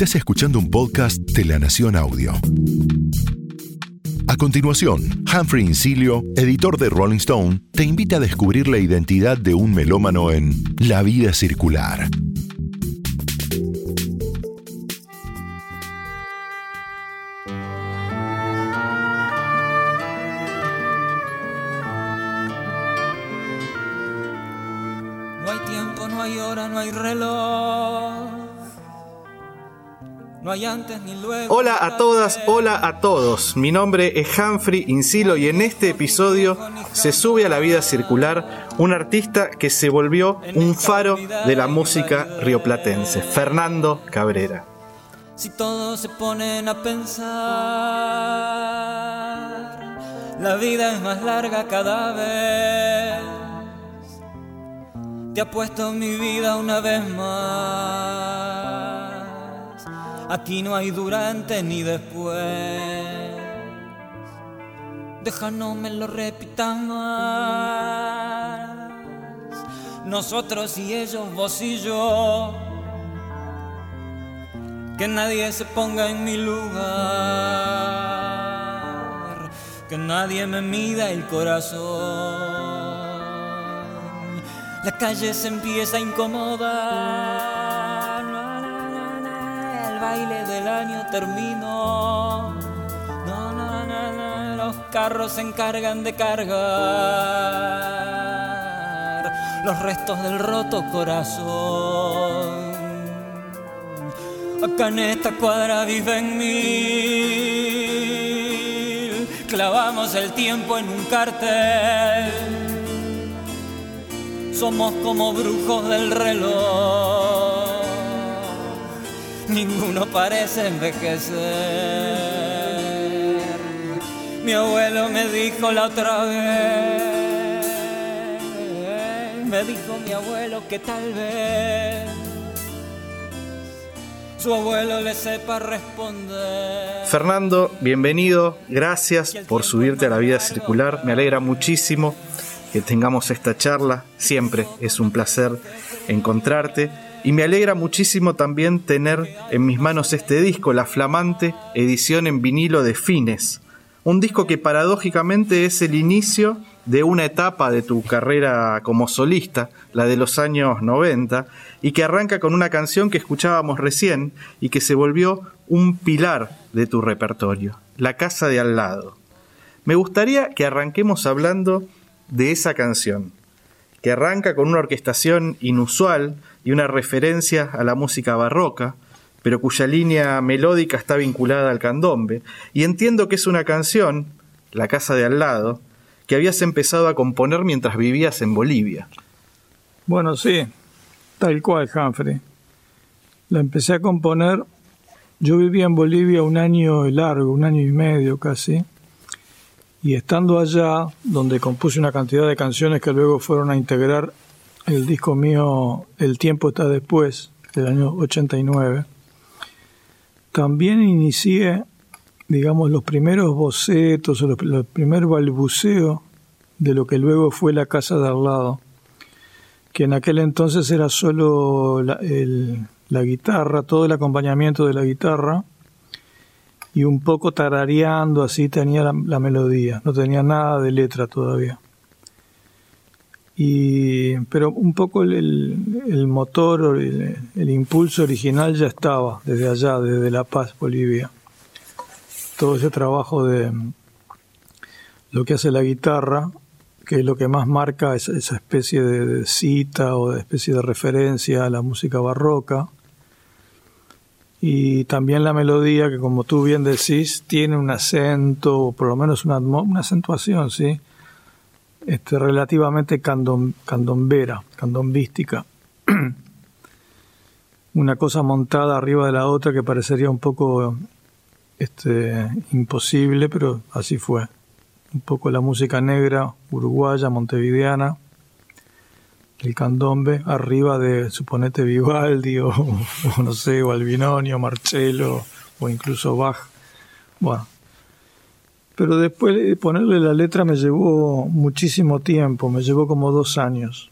Estás escuchando un podcast de La Nación Audio. A continuación, Humphrey Incilio, editor de Rolling Stone, te invita a descubrir la identidad de un melómano en La vida circular. Hola a todas, hola a todos. Mi nombre es Humphrey Insilo y en este episodio se sube a la vida circular un artista que se volvió un faro de la música rioplatense, Fernando Cabrera. Si todos se ponen a pensar, la vida es más larga cada vez. Te apuesto mi vida una vez más. Aquí no hay durante ni después. Deja no me lo repitan más. Nosotros y ellos, vos y yo. Que nadie se ponga en mi lugar. Que nadie me mida el corazón. La calle se empieza a incomodar. Baile del año terminó. Na, na, na, na, Los carros se encargan de cargar los restos del roto corazón. Acá en esta cuadra viven mil. Clavamos el tiempo en un cartel. Somos como brujos del reloj. Ninguno parece envejecer. Mi abuelo me dijo la otra vez. Me dijo mi abuelo que tal vez su abuelo le sepa responder. Fernando, bienvenido, gracias por subirte a la vida circular, me alegra muchísimo que tengamos esta charla, siempre es un placer encontrarte y me alegra muchísimo también tener en mis manos este disco, la flamante edición en vinilo de Fines, un disco que paradójicamente es el inicio de una etapa de tu carrera como solista, la de los años 90, y que arranca con una canción que escuchábamos recién y que se volvió un pilar de tu repertorio, La Casa de Al lado. Me gustaría que arranquemos hablando de esa canción, que arranca con una orquestación inusual y una referencia a la música barroca, pero cuya línea melódica está vinculada al candombe, y entiendo que es una canción, La Casa de Al lado, que habías empezado a componer mientras vivías en Bolivia. Bueno, sí, tal cual, Humphrey. La empecé a componer, yo vivía en Bolivia un año largo, un año y medio casi, y estando allá, donde compuse una cantidad de canciones que luego fueron a integrar el disco mío El tiempo está después, del año 89, también inicié, digamos, los primeros bocetos, o el primer balbuceo de lo que luego fue la casa de al lado, que en aquel entonces era solo la guitarra, todo el acompañamiento de la guitarra, y un poco tarareando, así tenía la, la, melodía, no tenía nada de letra todavía. Y, pero un poco el, motor, el, el, impulso original ya estaba desde allá, desde La Paz, Bolivia. Todo ese trabajo de lo que hace la guitarra, que es lo que más marca esa, esa especie de, de cita o de especie de referencia a la música barroca y también la melodía que como tú bien decís tiene un acento o por lo menos una, una acentuación sí este, relativamente candom, candombera candombística. Una cosa montada arriba de la otra que parecería un poco este, imposible pero así fue. Un poco la música negra uruguaya montevideana. El candombe arriba de suponete Vivaldi o, o, no sé, o Albinoni o Marcello o incluso Bach. Bueno, pero después de ponerle la letra me llevó muchísimo tiempo, me llevó como dos años.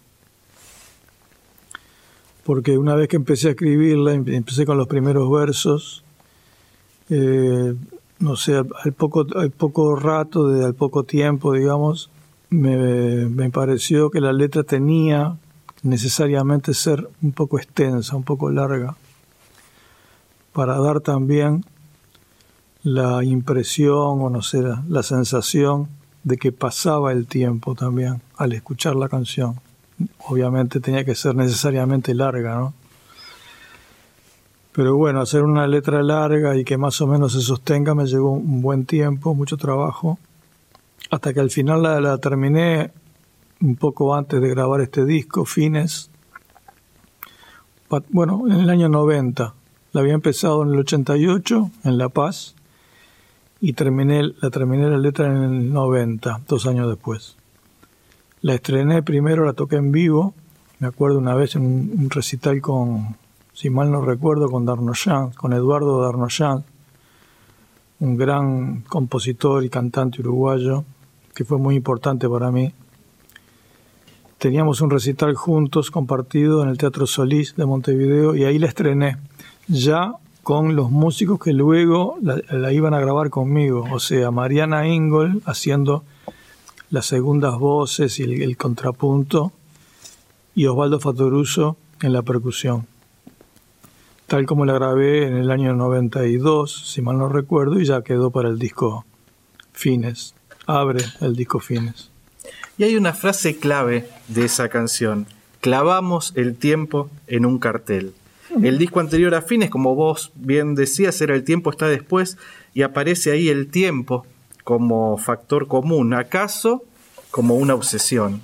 porque una vez que empecé a escribirla, empecé con los primeros versos, eh, no sé, al poco, al poco rato, de al poco tiempo, digamos, me, me pareció que la letra tenía necesariamente ser un poco extensa, un poco larga, para dar también la impresión o no sé, la sensación de que pasaba el tiempo también al escuchar la canción. Obviamente tenía que ser necesariamente larga, ¿no? Pero bueno, hacer una letra larga y que más o menos se sostenga me llevó un buen tiempo, mucho trabajo, hasta que al final la, la terminé un poco antes de grabar este disco, Fines, bueno, en el año 90. La había empezado en el 88, en La Paz, y terminé, la terminé la letra en el 90, dos años después. La estrené primero, la toqué en vivo, me acuerdo una vez en un, recital con, si mal no recuerdo, con Darnoyan, con Eduardo Darnoyan, un gran compositor y cantante uruguayo, que fue muy importante para mí. Teníamos un recital juntos, compartido en el Teatro Solís de Montevideo, y ahí la estrené, ya con los músicos que luego la, iban a grabar conmigo, o sea, Mariana Ingol haciendo las segundas voces y el, contrapunto, y Osvaldo Fatoruso en la percusión. Tal como la grabé en el año 92, si mal no recuerdo, y ya quedó para el disco Fines. Abre el disco Fines. Y hay una frase clave de esa canción. Clavamos el tiempo en un cartel. El disco anterior a Fines, como vos bien decías, era El tiempo está después y aparece ahí el tiempo como factor común, acaso como una obsesión.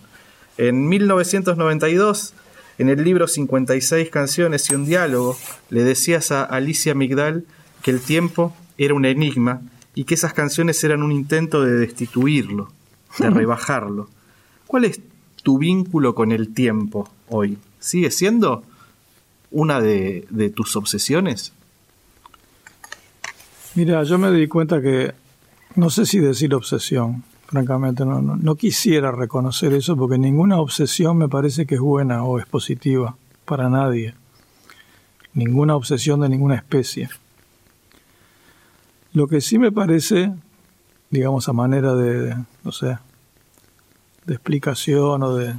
En 1992, en el libro 56 canciones y un diálogo, le decías a Alicia Migdal que el tiempo era un enigma y que esas canciones eran un intento de destituirlo, de rebajarlo. ¿Cuál es tu vínculo con el tiempo hoy? ¿Sigue siendo una de, tus obsesiones? Mira, yo me di cuenta que no sé si decir obsesión, francamente, no, no, quisiera reconocer eso porque ninguna obsesión me parece que es buena o es positiva para nadie. Ninguna obsesión de ninguna especie. Lo que sí me parece, digamos, a manera de no sé, de explicación o de,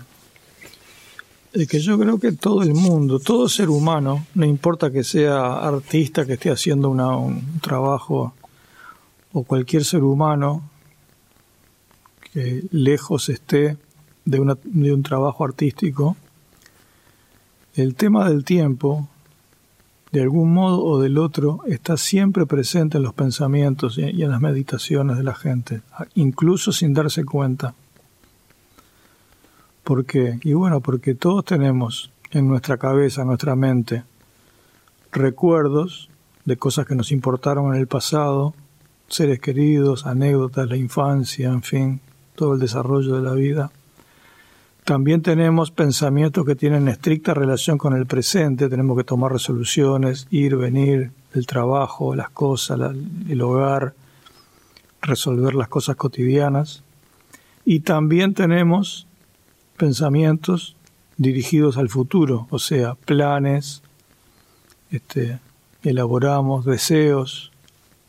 de que yo creo que todo el mundo, todo ser humano, no importa que sea artista que esté haciendo un trabajo o cualquier ser humano que lejos esté de, una, de un trabajo artístico, el tema del tiempo, de algún modo o del otro, está siempre presente en los pensamientos y en las meditaciones de la gente, incluso sin darse cuenta. ¿Por qué? Y bueno, porque todos tenemos en nuestra cabeza, en nuestra mente, recuerdos de cosas que nos importaron en el pasado, seres queridos, anécdotas, la infancia, en fin, todo el desarrollo de la vida. También tenemos pensamientos que tienen estricta relación con el presente, tenemos que tomar resoluciones, ir, venir, el trabajo, las cosas, el hogar, resolver las cosas cotidianas. Y también tenemos pensamientos dirigidos al futuro, o sea, planes, este, elaboramos deseos,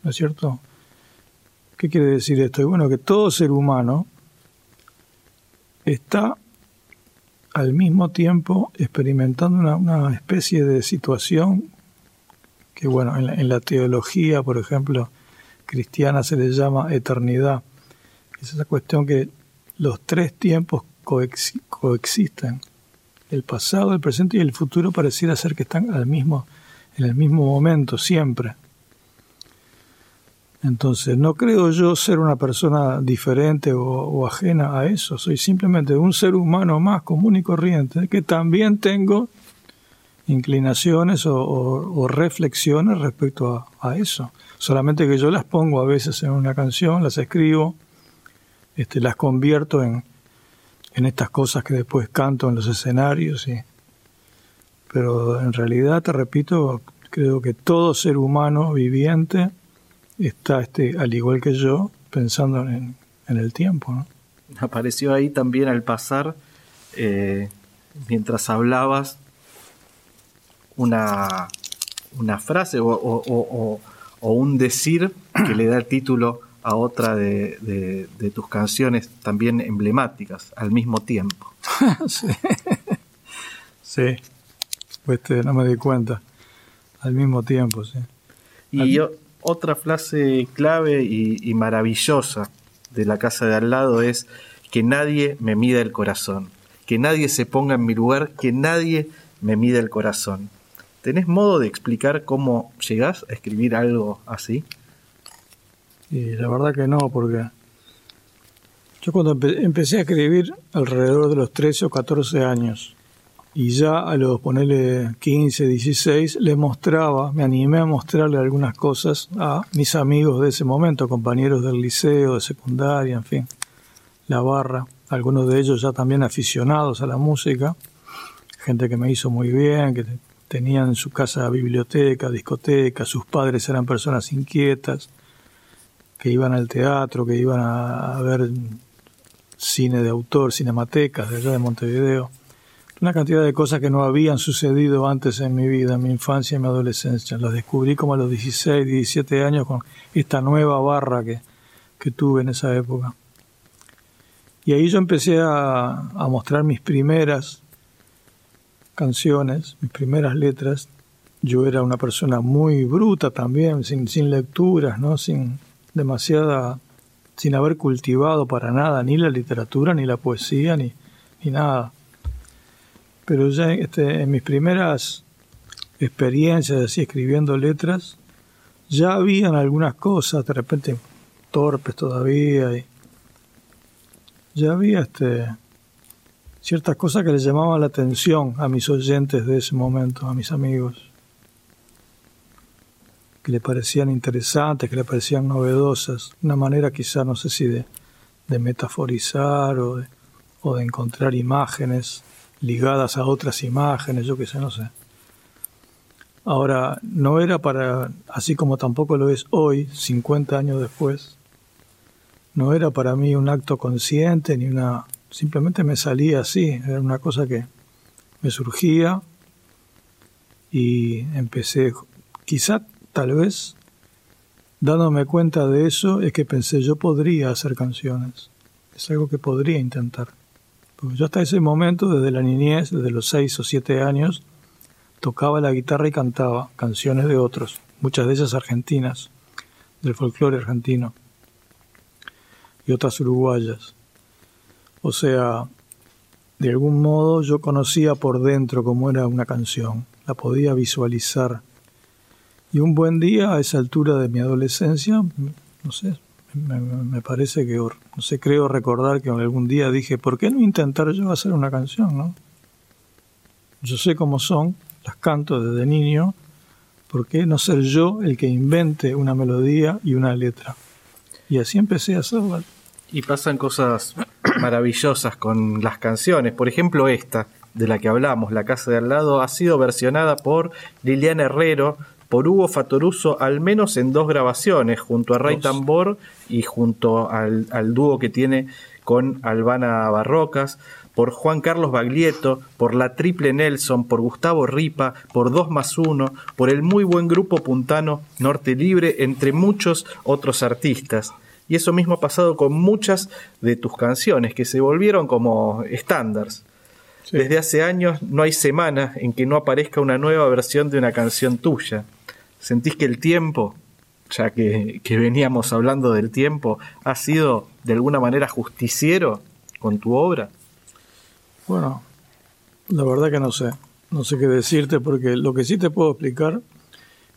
¿no es cierto? ¿Qué quiere decir esto? Bueno, que todo ser humano está al mismo tiempo experimentando una, especie de situación que, bueno, en la, en la, teología, por ejemplo, cristiana se le llama eternidad. Es esa cuestión que los tres tiempos coexisten. El pasado, el presente y el futuro pareciera ser que están al mismo, en el mismo momento, siempre. Entonces, no creo yo ser una persona diferente o, ajena a eso. Soy simplemente un ser humano más común y corriente que también tengo inclinaciones o, reflexiones respecto a, a, eso. Solamente que yo las pongo a veces en una canción, las escribo, este, las convierto en, en estas cosas que después canto en los escenarios. Y, pero en realidad, te repito, creo que todo ser humano viviente está, este, al igual que yo, pensando en, el tiempo. Apareció ahí también al pasar, eh, mientras hablabas, una, una frase o, un decir que le da el título a otra de, tus canciones también emblemáticas al mismo tiempo. sí. sí. Pues no me di cuenta. Al mismo tiempo, sí. Y otra frase clave y, maravillosa de la casa de al lado es que nadie me mida el corazón, que nadie se ponga en mi lugar, que nadie me mida el corazón. ¿Tenés modo de explicar cómo llegás a escribir algo así? Y la verdad que no, porque yo cuando empecé a escribir alrededor de los 13 o 14 años, y ya a los ponerle 15, 16 le mostraba, me animé a mostrarle algunas cosas a mis amigos de ese momento, compañeros del liceo, de secundaria, en fin, la barra, algunos de ellos ya también aficionados a la música, gente que me hizo muy bien, que tenían en su casa biblioteca, discoteca, sus padres eran personas inquietas, que iban al teatro, que iban a, a ver cine de autor, cinematecas de allá de Montevideo una cantidad de cosas que no habían sucedido antes en mi vida, en mi infancia y mi adolescencia. Las descubrí como a los 16, 17 años con esta nueva barra que, tuve en esa época. Y ahí yo empecé a, mostrar mis primeras canciones, mis primeras letras. Yo era una persona muy bruta también, sin, sin lecturas, ¿no? sin demasiada, sin haber cultivado para nada ni la literatura, ni la poesía, ni, ni nada. Pero ya este, en mis primeras experiencias así escribiendo letras, ya habían algunas cosas, de repente torpes todavía, y ya había este, ciertas cosas que les llamaban la atención a mis oyentes de ese momento, a mis amigos, que le parecían interesantes, que le parecían novedosas, una manera quizá, no sé si de, de metaforizar o de, o de encontrar imágenes ligadas a otras imágenes, yo qué sé, no sé. Ahora, no era para, así como tampoco lo es hoy, 50 años después, no era para mí un acto consciente ni una, simplemente me salía así, era una cosa que me surgía y empecé, quizá tal vez, dándome cuenta de eso, es que pensé yo podría hacer canciones, es algo que podría intentar. Porque yo hasta ese momento, desde la niñez, desde los seis o siete años, tocaba la guitarra y cantaba canciones de otros, muchas de ellas argentinas, del folclore argentino, y otras uruguayas. O sea, de algún modo yo conocía por dentro cómo era una canción, la podía visualizar. Y un buen día, a esa altura de mi adolescencia, no sé, me, parece que, no sé, creo recordar que algún día dije, ¿por qué no intentar yo hacer una canción, no? Yo sé cómo son, las canto desde niño, ¿por qué no ser yo el que invente una melodía y una letra? Y así empecé a hacerla. Y pasan cosas maravillosas con las canciones. Por ejemplo, esta de la que hablamos, La Casa de Al lado, ha sido versionada por Liliana Herrero por Hugo Fatoruso al menos en dos grabaciones, junto a Ray Tambor y junto al, dúo que tiene con Albana Barrocas, por Juan Carlos Baglietto, por la Triple Nelson, por Gustavo Ripa, por Dos más Uno, por el muy buen grupo puntano Norte Libre, entre muchos otros artistas. Y eso mismo ha pasado con muchas de tus canciones, que se volvieron como estándares. Desde hace años no hay semana en que no aparezca una nueva versión de una canción tuya. ¿Sentís que el tiempo, ya que, veníamos hablando del tiempo, ha sido de alguna manera justiciero con tu obra? Bueno, la verdad que no sé. No sé qué decirte porque lo que sí te puedo explicar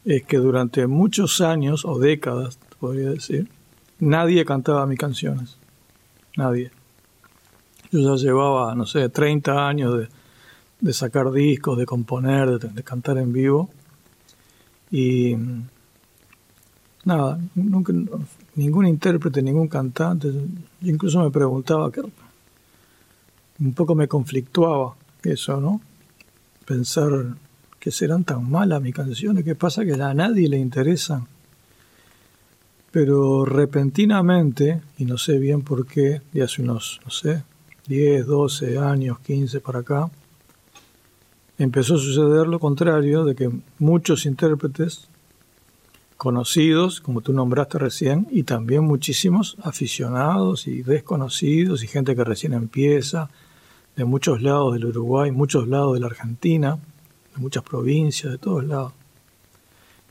es que durante muchos años o décadas, podría decir, nadie cantaba mis canciones. Nadie. Yo ya llevaba, no sé, 30 años de, sacar discos, de componer, de, cantar en vivo. Y nada, nunca, ningún intérprete, ningún cantante, incluso me preguntaba, que un poco me conflictuaba eso, ¿no? Pensar que serán tan malas mis canciones, ¿qué pasa que a nadie le interesan? Pero repentinamente, y no sé bien por qué, de hace unos, no sé, 10, 12 años, 15 para acá, empezó a suceder lo contrario, de que muchos intérpretes conocidos, como tú nombraste recién, y también muchísimos aficionados y desconocidos y gente que recién empieza, de muchos lados del Uruguay, muchos lados de la Argentina, de muchas provincias, de todos lados.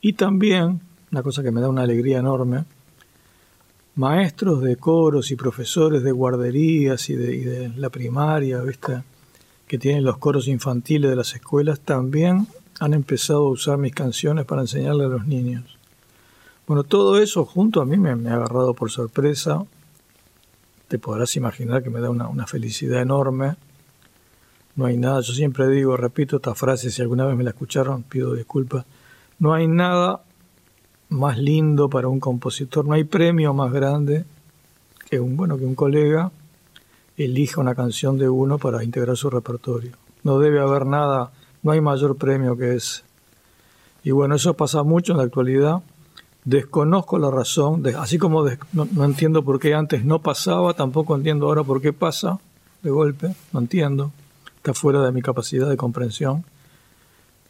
Y también, una cosa que me da una alegría enorme, maestros de coros y profesores de guarderías y de, la primaria, que tienen los coros infantiles de las escuelas, también han empezado a usar mis canciones para enseñarle a los niños. Bueno, todo eso junto a mí me, ha agarrado por sorpresa. Te podrás imaginar que me da una, una felicidad enorme. No hay nada, yo siempre digo, repito esta frase, si alguna vez me la escucharon, pido disculpas. No hay nada más lindo para un compositor, no hay premio más grande que un, bueno, que un colega elija una canción de uno para integrar su repertorio. No debe haber nada, no hay mayor premio que ese. Y bueno, eso pasa mucho en la actualidad. Desconozco la razón, así como no, entiendo por qué antes no pasaba, tampoco entiendo ahora por qué pasa de golpe, no entiendo, está fuera de mi capacidad de comprensión.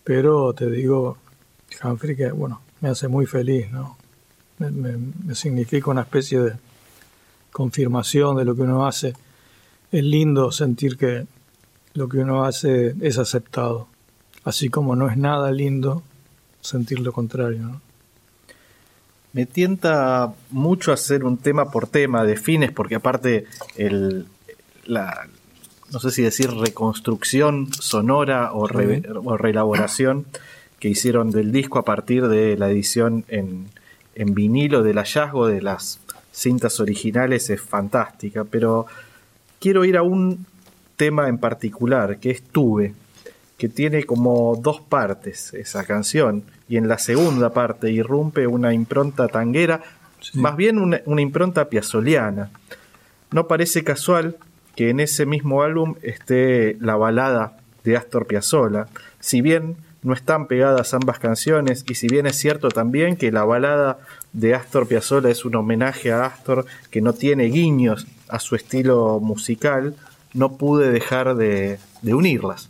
Pero te digo, Humphrey, que bueno, me hace muy feliz, ¿no? me significa una especie de confirmación de lo que uno hace es lindo sentir que lo que uno hace es aceptado, así como no es nada lindo sentir lo contrario. Me tienta mucho hacer un tema por tema de fines, porque aparte el, la, no sé si decir reconstrucción sonora o, o reelaboración que hicieron del disco a partir de la edición en, en vinilo, del hallazgo de las cintas originales es fantástica, pero quiero ir a un tema en particular, que es Tuve, que tiene como dos partes esa canción, y en la segunda parte irrumpe una impronta tanguera, más bien una, impronta piazoliana. No parece casual que en ese mismo álbum esté la balada de Astor Piazzolla, si bien no están pegadas ambas canciones y si bien es cierto también que la balada de Astor Piazzolla es un homenaje a Astor que no tiene guiños a su estilo musical, no pude dejar de, unirlas.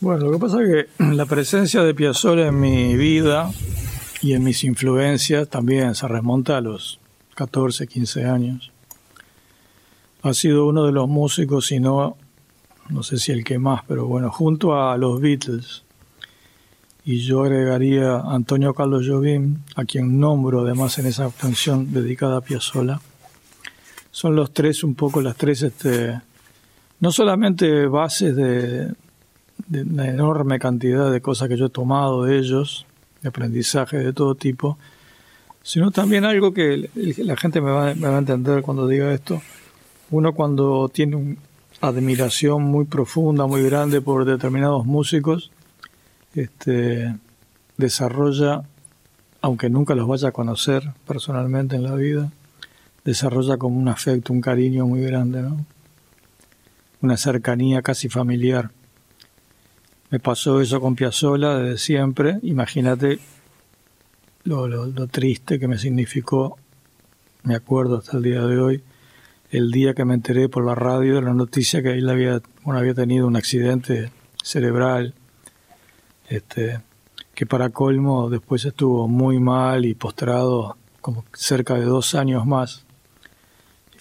Bueno, lo que pasa es que la presencia de Piazzolla en mi vida y en mis influencias también se remonta a los 14, 15 años. Ha sido uno de los músicos, si no, no sé si el que más, pero bueno, junto a los Beatles. Y yo agregaría a Antonio Carlos Jobim, a quien nombro además en esa canción dedicada a Piazzolla son los tres un poco las tres este no solamente bases de, de una enorme cantidad de cosas que yo he tomado de ellos de aprendizaje de todo tipo sino también algo que la gente me va, a entender cuando diga esto uno cuando tiene una admiración muy profunda muy grande por determinados músicos este desarrolla aunque nunca los vaya a conocer personalmente en la vida desarrolla como un afecto, un cariño muy grande, ¿no? Una cercanía casi familiar. Me pasó eso con Piazzolla desde siempre. Imagínate lo, lo, triste que me significó, me acuerdo hasta el día de hoy, el día que me enteré por la radio de la noticia que él había, bueno, había tenido un accidente cerebral, este, que para colmo después estuvo muy mal y postrado como cerca de dos años más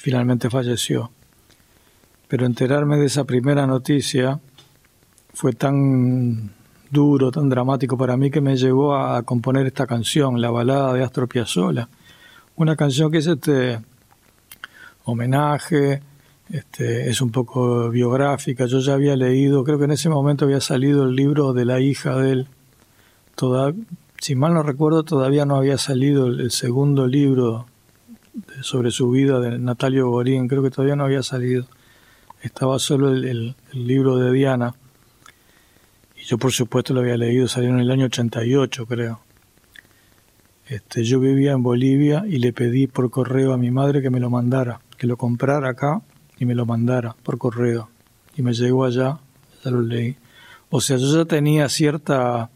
finalmente falleció. Pero enterarme de esa primera noticia fue tan duro, tan dramático para mí que me llevó a componer esta canción, la balada de Astro Piazzolla. Una canción que es este homenaje, este, es un poco biográfica. Yo ya había leído, creo que en ese momento había salido el libro de la hija de él. Si mal no recuerdo, todavía no había salido el segundo libro sobre su vida de Natalio Borín, creo que todavía no había salido. Estaba solo el, libro de Diana. Y yo por supuesto lo había leído, salió en el año 88 creo. Este, yo vivía en Bolivia y le pedí por correo a mi madre que me lo mandara, que lo comprara acá y me lo mandara por correo. Y me llegó allá, ya lo leí. O sea, yo ya tenía cierta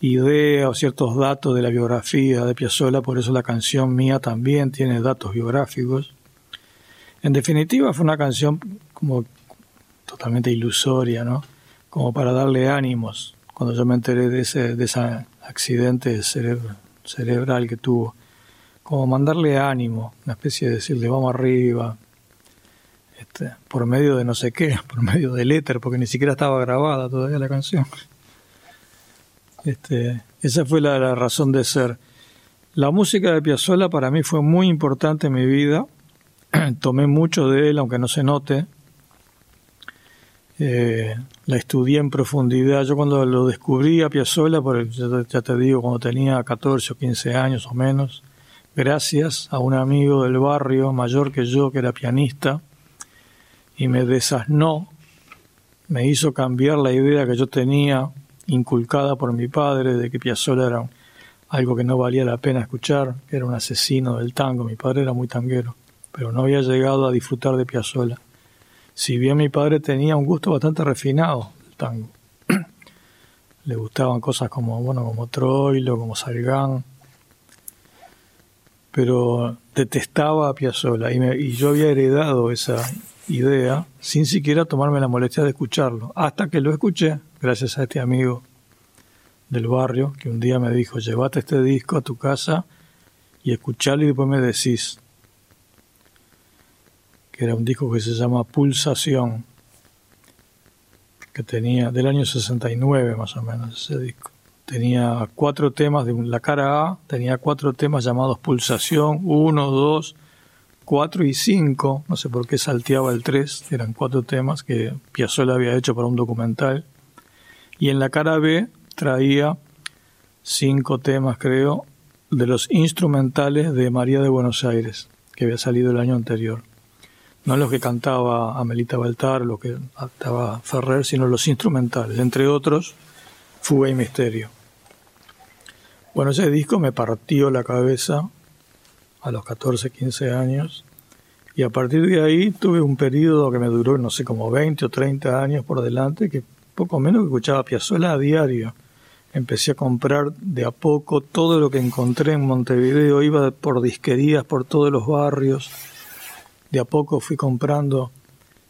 idea o ciertos datos de la biografía de Piazzolla, por eso la canción mía también tiene datos biográficos. En definitiva fue una canción como totalmente ilusoria, ¿no? como para darle ánimos, cuando yo me enteré de ese, de ese accidente cerebral que tuvo, como mandarle ánimo, una especie de decirle vamos arriba, este, por medio de no sé qué, por medio del éter, porque ni siquiera estaba grabada todavía la canción. Este, esa fue la, razón de ser. La música de Piazzolla para mí fue muy importante en mi vida. Tomé mucho de él, aunque no se note. Eh, la estudié en profundidad. Yo cuando lo descubrí a Piazzolla, por ya, te digo, cuando tenía 14 o 15 años o menos, gracias a un amigo del barrio mayor que yo, que era pianista, y me desasnó, me hizo cambiar la idea que yo tenía inculcada por mi padre de que Piazzolla era algo que no valía la pena escuchar, que era un asesino del tango. Mi padre era muy tanguero, pero no había llegado a disfrutar de Piazzolla. Si bien mi padre tenía un gusto bastante refinado del tango. Le gustaban cosas como, bueno, como Troilo, como Salgán, pero detestaba a Piazzolla y, y yo había heredado esa idea sin siquiera tomarme la molestia de escucharlo, hasta que lo escuché gracias a este amigo del barrio que un día me dijo, llévate este disco a tu casa y escuchalo y después me decís que era un disco que se llama Pulsación, que tenía del año 69 más o menos ese disco. Tenía cuatro temas de la cara A, tenía cuatro temas llamados Pulsación, 1, 2, 4 y 5, no sé por qué salteaba el 3, eran cuatro temas que Piazzolla había hecho para un documental y en la cara B traía cinco temas, creo, de los instrumentales de María de Buenos Aires, que había salido el año anterior. No los que cantaba Amelita Baltar, los que cantaba Ferrer, sino los instrumentales, entre otros, Fuga y Misterio. Bueno, ese disco me partió la cabeza a los 14, 15 años, y a partir de ahí tuve un periodo que me duró, no sé, como 20 o 30 años por delante, que poco menos que escuchaba Piazzolla a diario. Empecé a comprar de a poco todo lo que encontré en Montevideo, iba por disquerías por todos los barrios. De a poco fui comprando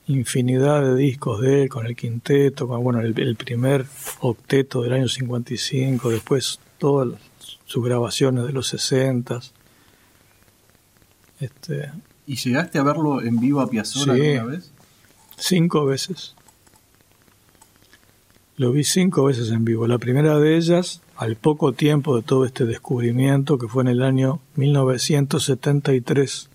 infinidad de discos de él, con el quinteto, con bueno, el, primer octeto del año 55, después todas sus grabaciones de los 60. Este, ¿Y llegaste a verlo en vivo a Piazzolla alguna vez? Cinco veces. Lo vi cinco veces en vivo. La primera de ellas, al poco tiempo de todo este descubrimiento, que fue en el año 1973,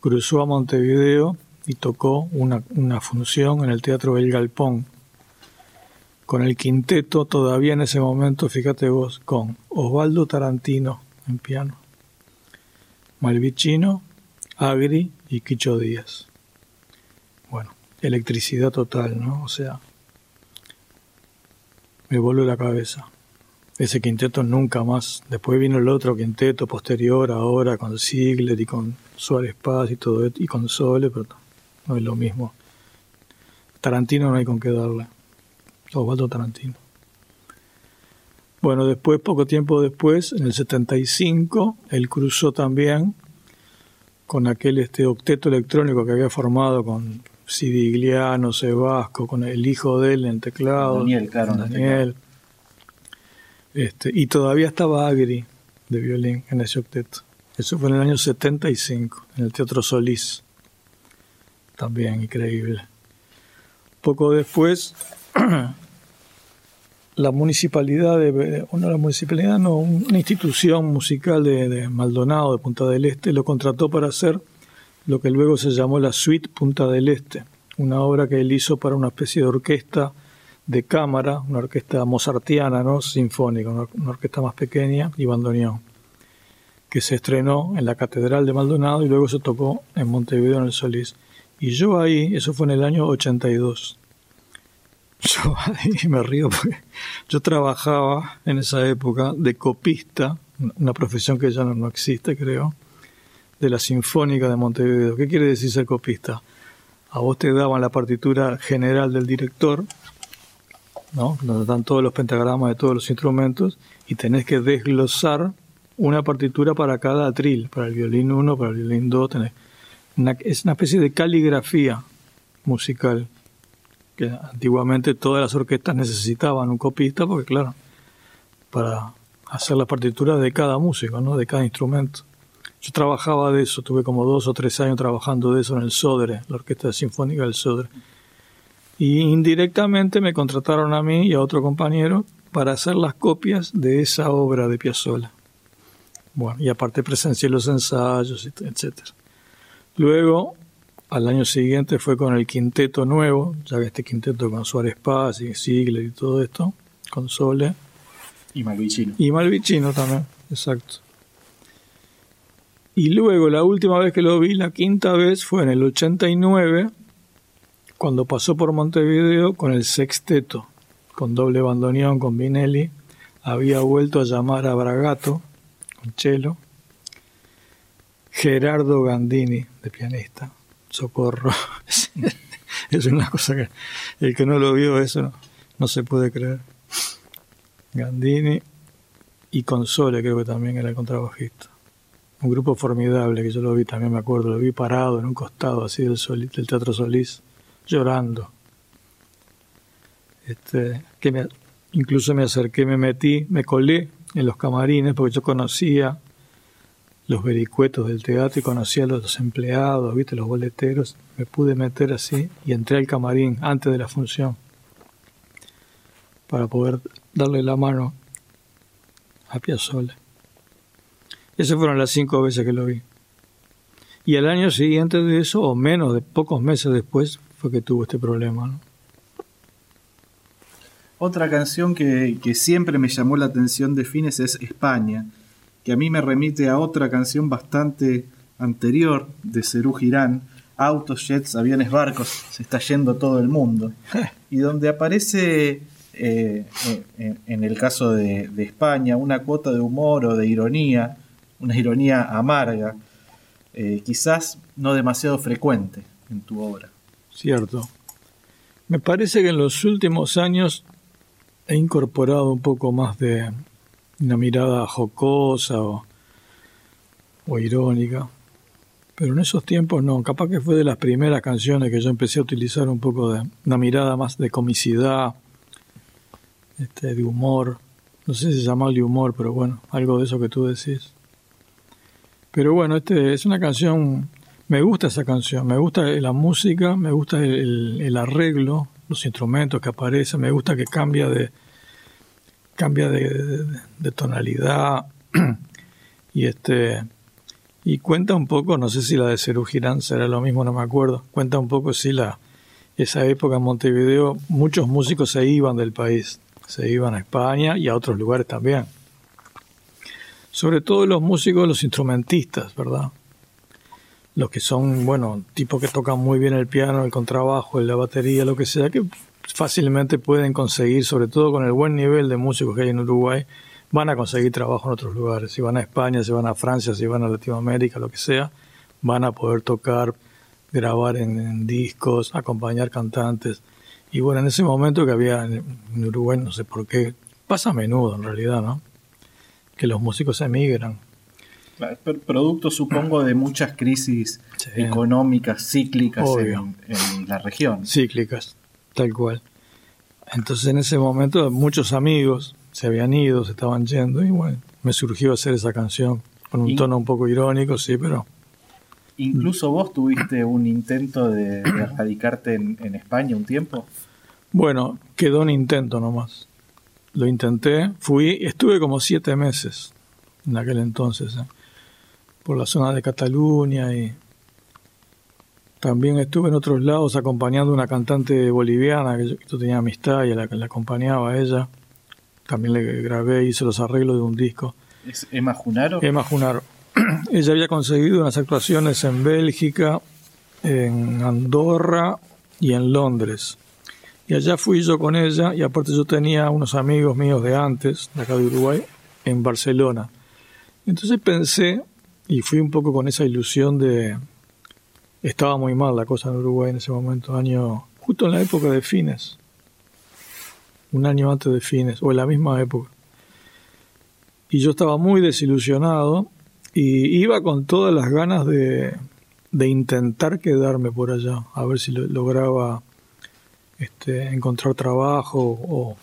cruzó a Montevideo y tocó una, una función en el Teatro El Galpón, con el quinteto todavía en ese momento, fíjate vos, con Osvaldo Tarantino en piano, Malvicino, Agri y Quicho Díaz. Bueno, electricidad total, ¿no? O sea, me voló la cabeza. Ese quinteto nunca más. Después vino el otro quinteto posterior, ahora con Ziegler y con Suárez Paz y todo y con Sole, pero no es lo mismo. Tarantino no hay con qué darle. Osvaldo Tarantino. Bueno, después, poco tiempo después, en el 75, él cruzó también con aquel este octeto electrónico que había formado con Sidigliano, Sebasco, con el hijo de él en teclado. Daniel, claro. Daniel. Este, y todavía estaba Agri de violín en ese octeto. Eso fue en el año 75, en el Teatro Solís. También increíble. Poco después, la municipalidad de, no la municipalidad, no, una institución musical de, Maldonado, de Punta del Este, lo contrató para hacer lo que luego se llamó la Suite Punta del Este, una obra que él hizo para una especie de orquesta de cámara, una orquesta mozartiana, ¿no? sinfónica, una, orquesta más pequeña y bandoneón, que se estrenó en la Catedral de Maldonado y luego se tocó en Montevideo en el Solís. Y yo ahí, eso fue en el año 82. Yo me río porque yo trabajaba en esa época de copista, una profesión que ya no, no existe, creo de la Sinfónica de Montevideo. ¿Qué quiere decir ser copista? A vos te daban la partitura general del director, ¿no? donde están todos los pentagramas de todos los instrumentos, y tenés que desglosar una partitura para cada atril, para el violín 1, para el violín 2, tenés es una especie de caligrafía musical. Que antiguamente todas las orquestas necesitaban un copista, porque claro, para hacer la partitura de cada músico, ¿no? de cada instrumento. Yo trabajaba de eso, tuve como dos o tres años trabajando de eso en el Sodre, la Orquesta Sinfónica del Sodre. Y indirectamente me contrataron a mí y a otro compañero para hacer las copias de esa obra de Piazzolla. Bueno, y aparte presencié los ensayos, etc. Luego, al año siguiente fue con el quinteto nuevo, ya que este quinteto con Suárez Paz y Sigler y todo esto, con Sole. Y Malvicino. Y Malvicino también, exacto. Y luego la última vez que lo vi, la quinta vez, fue en el 89, cuando pasó por Montevideo con el sexteto, con doble bandoneón, con Vinelli. Había vuelto a llamar a Bragato, con Chelo. Gerardo Gandini, de pianista. Socorro. es una cosa que el que no lo vio, eso no, se puede creer. Gandini y Console, creo que también era el contrabajista un grupo formidable que yo lo vi también me acuerdo, lo vi parado en un costado así del, del Teatro Solís, llorando. Este, que me, incluso me acerqué, me metí, me colé en los camarines porque yo conocía los vericuetos del teatro y conocía a los empleados, viste, los boleteros. Me pude meter así y entré al camarín antes de la función para poder darle la mano a Piazzolla. Esas fueron las cinco veces que lo vi. Y al año siguiente de eso, o menos de pocos meses después, fue que tuvo este problema. Otra canción que, siempre me llamó la atención de Fines es España, que a mí me remite a otra canción bastante anterior de Cerú Girán, Autos, Jets, Aviones, Barcos, se está yendo todo el mundo, y donde aparece eh, eh, en el caso de, de España una cuota de humor o de ironía una ironía amarga, eh, quizás no demasiado frecuente en tu obra. Cierto. Me parece que en los últimos años he incorporado un poco más de una mirada jocosa o, irónica. Pero en esos tiempos no, capaz que fue de las primeras canciones que yo empecé a utilizar un poco de una mirada más de comicidad, este, de humor. No sé si llamarle humor, pero bueno, algo de eso que tú decís. Pero bueno, este es una canción, me gusta esa canción, me gusta la música, me gusta el, arreglo, los instrumentos que aparecen, me gusta que cambia de cambia de, tonalidad. Y este y cuenta un poco, no sé si la de Cerú Girán será lo mismo, no me acuerdo, cuenta un poco si la esa época en Montevideo muchos músicos se iban del país, se iban a España y a otros lugares también. Sobre todo los músicos, los instrumentistas, ¿verdad? Los que son, bueno, tipos que tocan muy bien el piano, el contrabajo, la batería, lo que sea, que fácilmente pueden conseguir, sobre todo con el buen nivel de músicos que hay en Uruguay, van a conseguir trabajo en otros lugares. Si van a España, si van a Francia, si van a Latinoamérica, lo que sea, van a poder tocar, grabar en, discos, acompañar cantantes. Y bueno, en ese momento que había en Uruguay, no sé por qué, pasa a menudo en realidad, ¿no? que los músicos emigran. Producto, supongo, de muchas crisis económicas cíclicas en, la región. Cíclicas, tal cual. Entonces, en ese momento, muchos amigos se habían ido, se estaban yendo, y bueno, me surgió hacer esa canción con un tono un poco irónico, sí, pero. ¿Incluso vos tuviste un intento de, radicarte en, en España un tiempo? Bueno, quedó un intento nomás lo intenté, fui, estuve como siete meses en aquel entonces, ¿eh? por la zona de Cataluña y también estuve en otros lados acompañando a una cantante boliviana que yo, tenía amistad y la que la acompañaba a ella. También le grabé, hice los arreglos de un disco. ¿Es Emma Junaro? Emma Junaro. ella había conseguido unas actuaciones en Bélgica, en Andorra y en Londres. Y allá fui yo con ella y aparte yo tenía unos amigos míos de antes, de acá de Uruguay, en Barcelona. Entonces pensé y fui un poco con esa ilusión de... Estaba muy mal la cosa en Uruguay en ese momento, año justo en la época de fines, un año antes de fines, o en la misma época. Y yo estaba muy desilusionado y iba con todas las ganas de, de intentar quedarme por allá, a ver si lograba este, encontrar trabajo o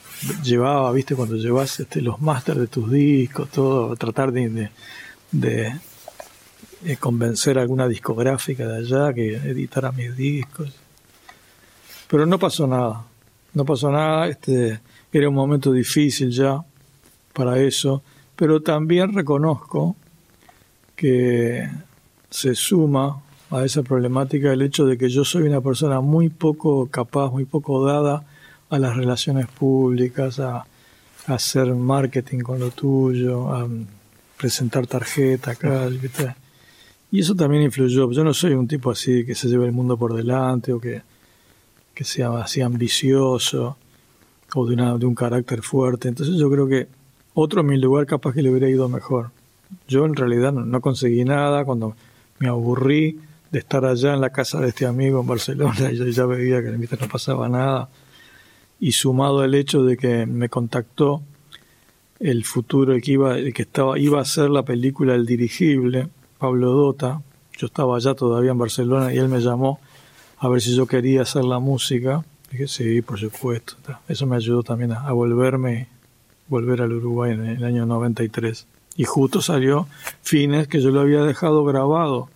llevaba, viste, cuando llevas este, los másteres de tus discos, todo, tratar de, de, convencer a alguna discográfica de allá que editara mis discos. Pero no pasó nada, no pasó nada, este, era un momento difícil ya para eso, pero también reconozco que se suma a esa problemática el hecho de que yo soy una persona muy poco capaz, muy poco dada a las relaciones públicas, a, hacer marketing con lo tuyo, a presentar tarjeta acá, Y eso también influyó. Yo no soy un tipo así que se lleve el mundo por delante o que, que sea así ambicioso o de, una, de un carácter fuerte. Entonces yo creo que otro en mi lugar capaz que le hubiera ido mejor. Yo en realidad no, no conseguí nada cuando me aburrí de estar allá en la casa de este amigo en Barcelona y yo ya veía que no pasaba nada. Y sumado el hecho de que me contactó el futuro, el que iba, el que estaba, iba a hacer la película El Dirigible, Pablo Dota. Yo estaba allá todavía en Barcelona y él me llamó a ver si yo quería hacer la música. Dije, sí, por supuesto. Eso me ayudó también a, volverme, volver al Uruguay en el año 93. Y justo salió Fines, que yo lo había dejado grabado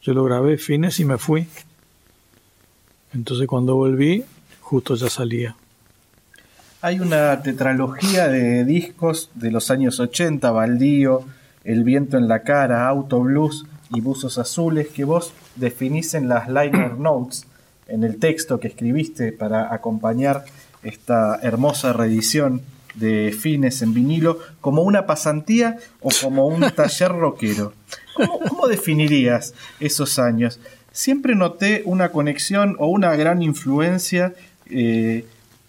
yo lo grabé fines y me fui. Entonces cuando volví, justo ya salía. Hay una tetralogía de discos de los años 80, Baldío, El viento en la cara, Auto Blues y Buzos Azules, que vos definís en las liner notes, en el texto que escribiste para acompañar esta hermosa reedición de Fines en vinilo, como una pasantía o como un taller rockero. ¿Cómo, definirías esos años? Siempre noté una conexión o una gran influencia eh,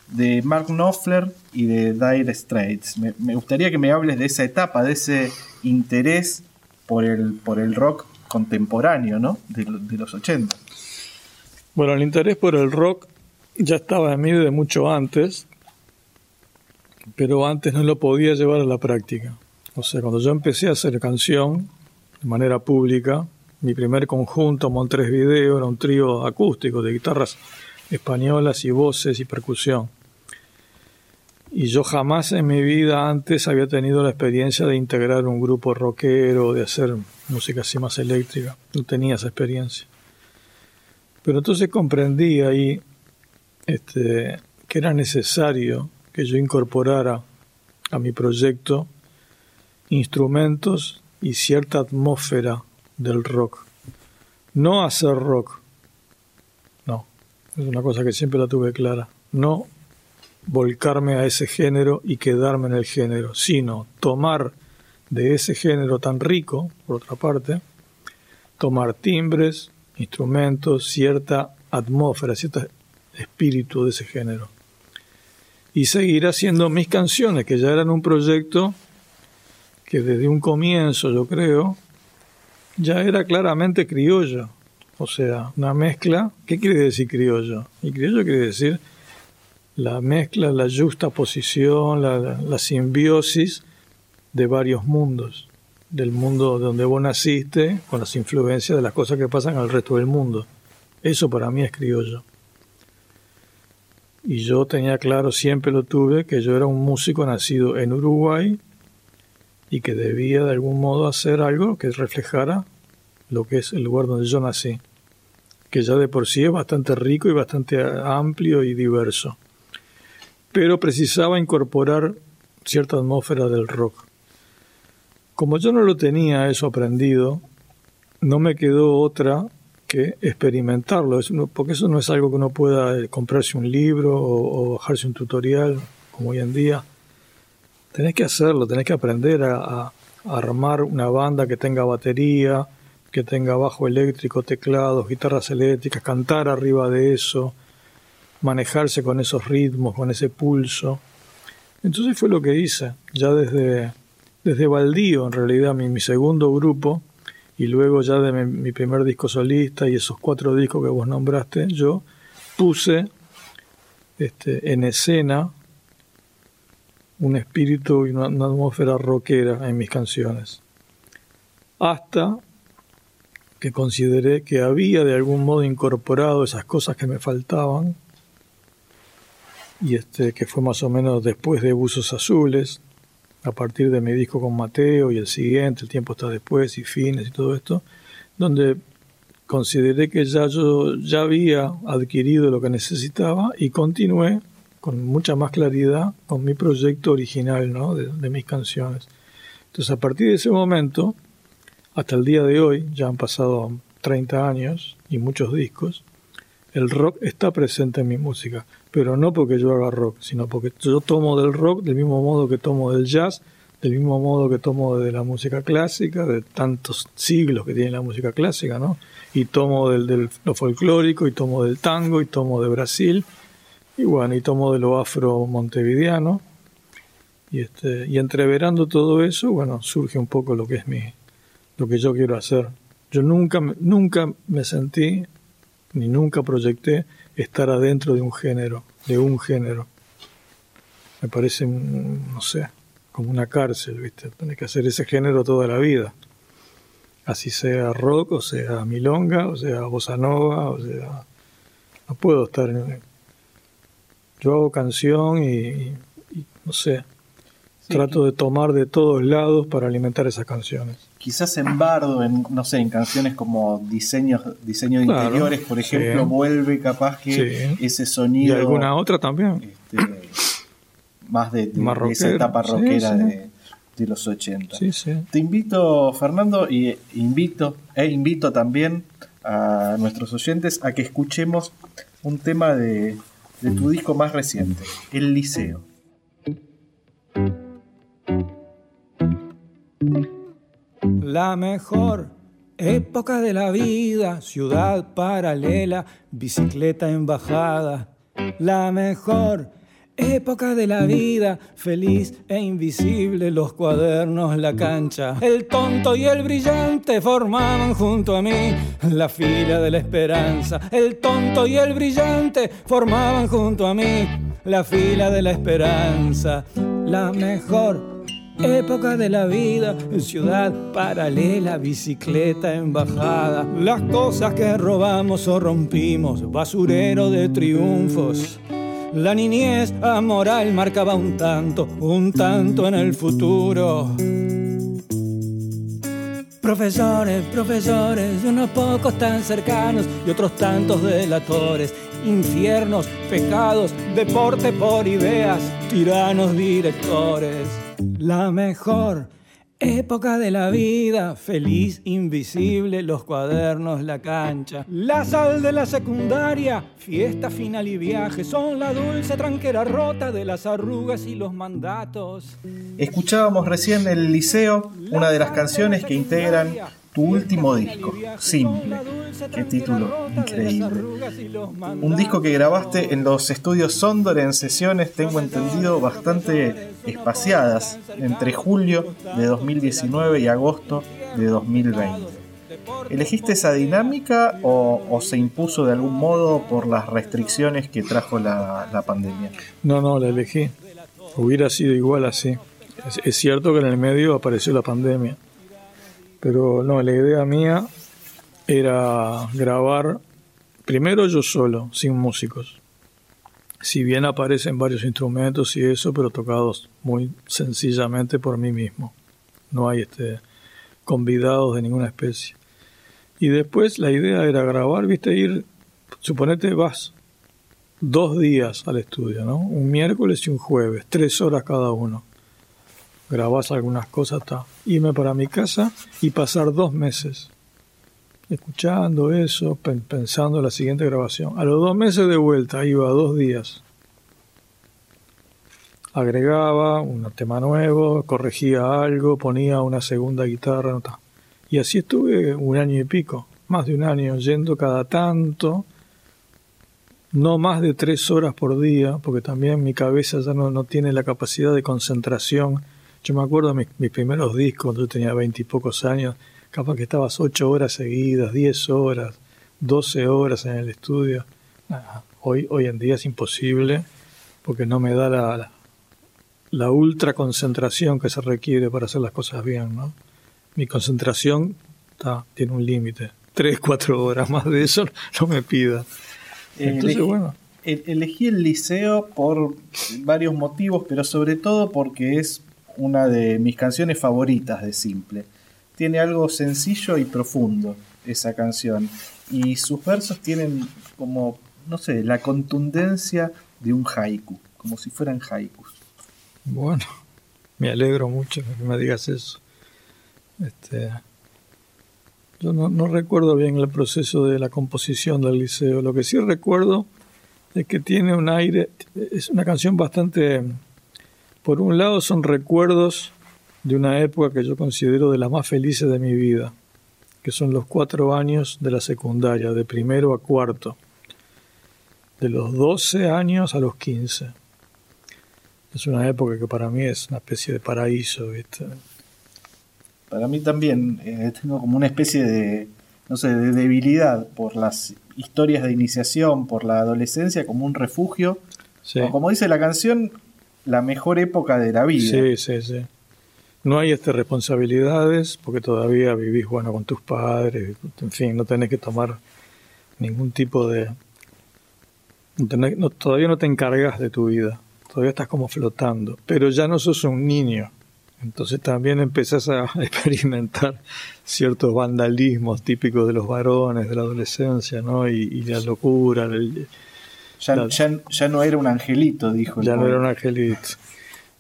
de Mark Knopfler y de Dire Straits. Me, gustaría que me hables de esa etapa, de ese interés por el, por el rock contemporáneo, ¿no? De, de los 80. Bueno, el interés por el rock ya estaba en mí de mucho antes, pero antes no lo podía llevar a la práctica. O sea, cuando yo empecé a hacer canción, de manera pública. Mi primer conjunto, Montres Video, era un trío acústico de guitarras españolas y voces y percusión. Y yo jamás en mi vida antes había tenido la experiencia de integrar un grupo rockero, de hacer música así más eléctrica. No tenía esa experiencia. Pero entonces comprendí ahí este, que era necesario que yo incorporara a mi proyecto instrumentos y cierta atmósfera del rock. No hacer rock, no, es una cosa que siempre la tuve clara. No volcarme a ese género y quedarme en el género, sino tomar de ese género tan rico, por otra parte, tomar timbres, instrumentos, cierta atmósfera, cierto espíritu de ese género. Y seguir haciendo mis canciones, que ya eran un proyecto que desde un comienzo, yo creo, ya era claramente criollo. O sea, una mezcla. ¿Qué quiere decir criollo? Y criollo quiere decir la mezcla, la justa posición, la, la simbiosis de varios mundos. Del mundo donde vos naciste, con las influencias de las cosas que pasan al resto del mundo. Eso para mí es criollo. Y yo tenía claro, siempre lo tuve, que yo era un músico nacido en Uruguay y que debía de algún modo hacer algo que reflejara lo que es el lugar donde yo nací, que ya de por sí es bastante rico y bastante amplio y diverso, pero precisaba incorporar cierta atmósfera del rock. Como yo no lo tenía eso aprendido, no me quedó otra que experimentarlo, porque eso no es algo que uno pueda eh, comprarse un libro o bajarse un tutorial como hoy en día tenés que hacerlo, tenés que aprender a, armar una banda que tenga batería, que tenga bajo eléctrico, teclados, guitarras eléctricas, cantar arriba de eso, manejarse con esos ritmos, con ese pulso. Entonces fue lo que hice, ya desde, desde Baldío, en realidad, mi, segundo grupo, y luego ya de mi, primer disco solista y esos cuatro discos que vos nombraste, yo puse este, en escena un espíritu y una, atmósfera rockera en mis canciones. Hasta que consideré que había de algún modo incorporado esas cosas que me faltaban y este, que fue más o menos después de Buzos Azules, a partir de mi disco con Mateo y el siguiente, El tiempo está después y Fines y todo esto, donde consideré que ya yo ya había adquirido lo que necesitaba y continué con mucha más claridad con mi proyecto original ¿no? de, de mis canciones. Entonces a partir de ese momento, hasta el día de hoy, ya han pasado 30 años y muchos discos, el rock está presente en mi música, pero no porque yo haga rock, sino porque yo tomo del rock del mismo modo que tomo del jazz, del mismo modo que tomo de la música clásica, de tantos siglos que tiene la música clásica, ¿no? Y tomo del, del lo folclórico, y tomo del tango, y tomo de Brasil, y bueno, y tomo de lo afro montevideano, y este, y entreverando todo eso, bueno, surge un poco lo que es mi, lo que yo quiero hacer. Yo nunca, nunca me sentí, ni nunca proyecté estar adentro de un género, de un género. Me parece, no sé, como una cárcel, ¿viste? Tienes que hacer ese género toda la vida. Así sea rock, o sea milonga, o sea bossa nova, o sea... No puedo estar en... Yo hago canción y, y no sé, trato de tomar de todos lados para alimentar esas canciones. Quizás en Bardo, en, no sé, en canciones como diseños, diseño de Claro, interiores, por ejemplo, sí. vuelve capaz que Sí. ese Y sonido alguna otra también. este, más de, de- Más de esa etapa rockera sí. De, de los 80. Sí, sí. Te invito, Fernando, y invito, e invito también a nuestros oyentes a que escuchemos un tema de, de tu disco más reciente, El Liceo. La mejor época de la vida, ciudad paralela, bicicleta en bajada. La mejor época de la vida, feliz e invisible, los cuadernos, la cancha. El tonto y el brillante formaban junto a mí la fila de la esperanza. El tonto y el brillante formaban junto a mí la fila de la esperanza. La mejor Época de la vida, ciudad paralela, bicicleta embajada. Las cosas que robamos o rompimos, basurero de triunfos. La niñez amoral marcaba un tanto, un tanto en el futuro. Profesores, profesores, unos pocos tan cercanos y otros tantos delatores, infiernos, pecados, deporte por ideas, tiranos directores. La mejor época de la vida, feliz, invisible, los cuadernos, la cancha. La sal de la secundaria, fiesta final y viaje, son la dulce tranquera rota de las arrugas y los mandatos. Escuchábamos recién El Liceo, una de las canciones que integran tu último disco, Simple. Qué título increíble. Un disco que grabaste en los estudios Sondor en sesiones, tengo entendido, bastante espaciadas, entre julio de 2019 y agosto de 2020. ¿Elegiste esa dinámica o, se impuso de algún modo por las restricciones que trajo la, pandemia? No, no, la elegí. Hubiera sido igual así. Es cierto que en el medio apareció la pandemia. Pero no, la idea mía era grabar primero yo solo, sin músicos. Si bien aparecen varios instrumentos y eso, pero tocados muy sencillamente por mí mismo. No hay este convidados de ninguna especie. Y después la idea era grabar, viste, ir, suponete vas dos días al estudio, ¿no? Un miércoles y un jueves, tres horas cada uno. Grabás algunas cosas, está. Irme para mi casa y pasar dos meses escuchando eso, pen- pensando en la siguiente grabación. A los dos meses de vuelta, iba dos días. Agregaba un tema nuevo, corregía algo, ponía una segunda guitarra. no. Y así estuve un año y pico, más de un año, yendo cada tanto, no más de tres horas por día, porque también mi cabeza ya no, no tiene la capacidad de concentración. Yo me acuerdo de mis, mis primeros discos, cuando yo tenía veintipocos años, capaz que estabas ocho horas seguidas, diez horas, doce horas en el estudio. Nah, hoy, hoy en día es imposible, porque no me da la, la, la ultra concentración que se requiere para hacer las cosas bien, ¿no? Mi concentración ta, tiene un límite. Tres, cuatro horas más de eso no me pida. Eh, Entonces, bueno. elegí el liceo por varios motivos, pero sobre todo porque es una de mis canciones favoritas de Simple. Tiene algo sencillo y profundo esa canción. Y sus versos tienen como, no sé, la contundencia de un haiku, como si fueran haikus. Bueno, me alegro mucho que me digas eso. Este, yo no, no, recuerdo bien el proceso de la composición del liceo. Lo que sí recuerdo es que tiene un aire, es una canción bastante, por un lado son recuerdos de una época que yo considero de las más felices de mi vida, que son los cuatro años de la secundaria, de primero a cuarto, de los 12 años a los 15. Es una época que para mí es una especie de paraíso, ¿viste? Para mí también eh, tengo como una especie de, no sé, de debilidad por las historias de iniciación, por la adolescencia como un refugio. como dice la canción, la mejor época de la vida. Sí, sí, sí. No hay este responsabilidades porque todavía vivís bueno con tus padres, en fin, no tenés que tomar ningún tipo de... todavía no te encargas de tu vida, todavía estás como flotando, pero ya no sos un niño entonces también empezás a experimentar ciertos vandalismos típicos de los varones, de la adolescencia, ¿no? Y, la locura. Ya, no era un angelito, dijo. ya no era un angelito.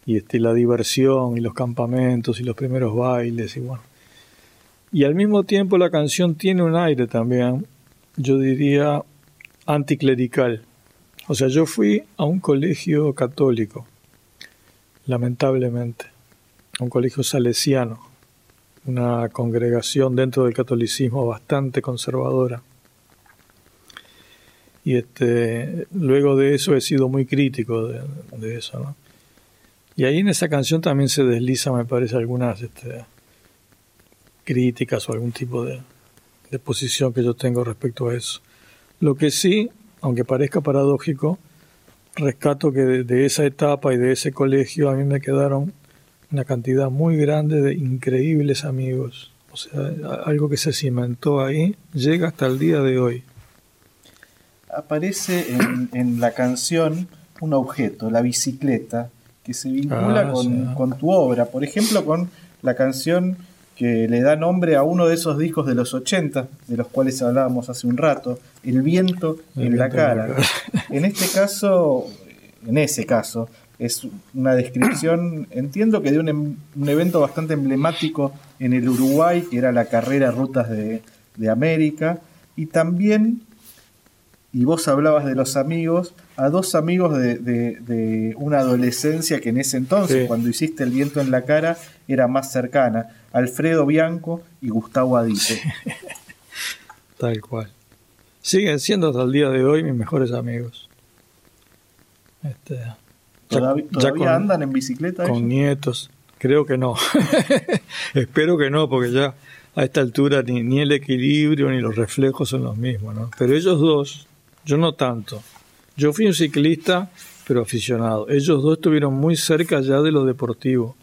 Y este, la diversión y los campamentos y los primeros bailes y bueno. Y al mismo tiempo la canción tiene un aire también, yo diría, anticlerical. O sea, yo fui a un colegio católico, lamentablemente un colegio salesiano, una congregación dentro del catolicismo bastante conservadora. Y este, luego de eso he sido muy crítico de, eso. Y ahí en esa canción también se desliza, me parece, algunas este, críticas o algún tipo de, posición que yo tengo respecto a eso. Lo que sí, aunque parezca paradójico, rescato que de esa etapa y de ese colegio a mí me quedaron una cantidad muy grande de increíbles amigos. O sea, algo que se cimentó ahí llega hasta el día de hoy. Aparece en, la canción un objeto, la bicicleta, que se vincula ah, con, tu obra. Por ejemplo, con la canción que le da nombre a uno de esos discos de los 80, de los cuales hablábamos hace un rato, El viento, en, la cara. En este caso, en ese caso, es una descripción, entiendo que de un, un, evento bastante emblemático en el Uruguay, que era la carrera Rutas de, América, y también, y vos hablabas de los amigos, a dos amigos de, una adolescencia que en ese entonces, cuando hiciste el viento en la cara, era más cercana, Alfredo Bianco y Gustavo Adite. Tal cual. Siguen siendo hasta el día de hoy mis mejores amigos. Este, ¿Todavía, andan en bicicleta? Con nietos. Creo que no. Espero que no, porque ya a esta altura ni, el equilibrio ni los reflejos son los mismos. ¿no? Pero ellos dos, yo no tanto. Yo fui un ciclista, pero aficionado. Ellos dos estuvieron muy cerca ya de lo deportivo.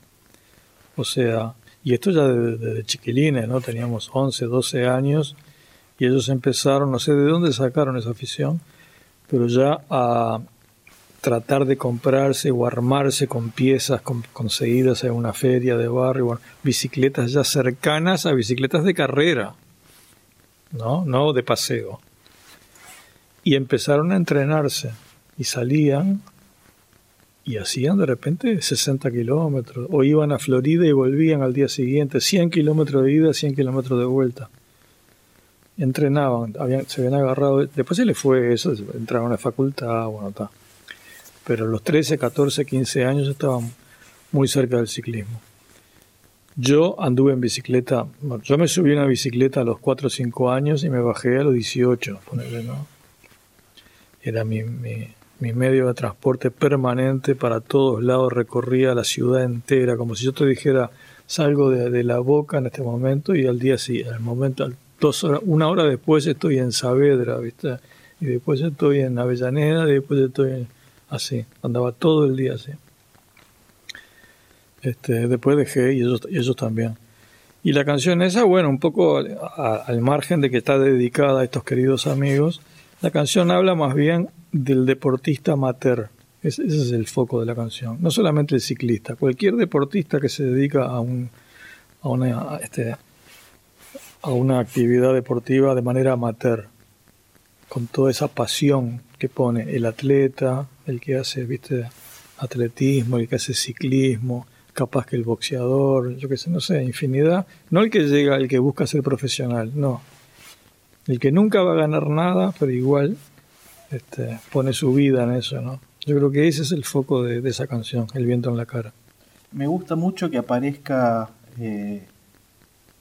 O sea, y esto ya desde chiquilines, ¿no? Teníamos 11, 12 años y ellos empezaron, no sé de dónde sacaron esa afición, pero ya a, tratar de comprarse o armarse con piezas conseguidas en una feria de barrio, bicicletas ya cercanas a bicicletas de carrera, ¿no? No de paseo. Y empezaron a entrenarse y salían y hacían de repente 60 kilómetros, o iban a Florida y volvían al día siguiente, 100 kilómetros de ida, 100 kilómetros de vuelta. Entrenaban, se habían agarrado, después se les fue eso, entraron a la facultad, bueno, está pero los 13, 14, 15 años estaban muy cerca del ciclismo. Yo anduve en bicicleta, yo me subí a una bicicleta a los 4 o 5 años y me bajé a los 18, ¿no? Era mi, medio de transporte permanente para todos lados, recorría la ciudad entera, como si yo te dijera, salgo de, la boca en este momento y al día siguiente, al momento, dos horas, una hora después estoy en Saavedra, ¿viste? Y después estoy en Avellaneda, y después estoy en así, andaba todo el día así. Este, después dejé y ellos, ellos también. Y la canción esa, bueno, un poco al, margen de que está dedicada a estos queridos amigos, La canción habla más bien del deportista amateur. ese es el foco de la canción. No solamente el ciclista, cualquier deportista que se dedica a, un, este, una actividad deportiva de manera amateur, con toda esa pasión que pone el atleta, el que hace, viste, atletismo, el que hace ciclismo, capaz que el boxeador, yo qué sé, no sé, infinidad. No el que llega, el que busca ser profesional, no. El que nunca va a ganar nada, pero igual este, pone su vida en eso, ¿no? Yo creo que ese es el foco de, esa canción, El viento en la cara. Me gusta mucho que aparezca eh,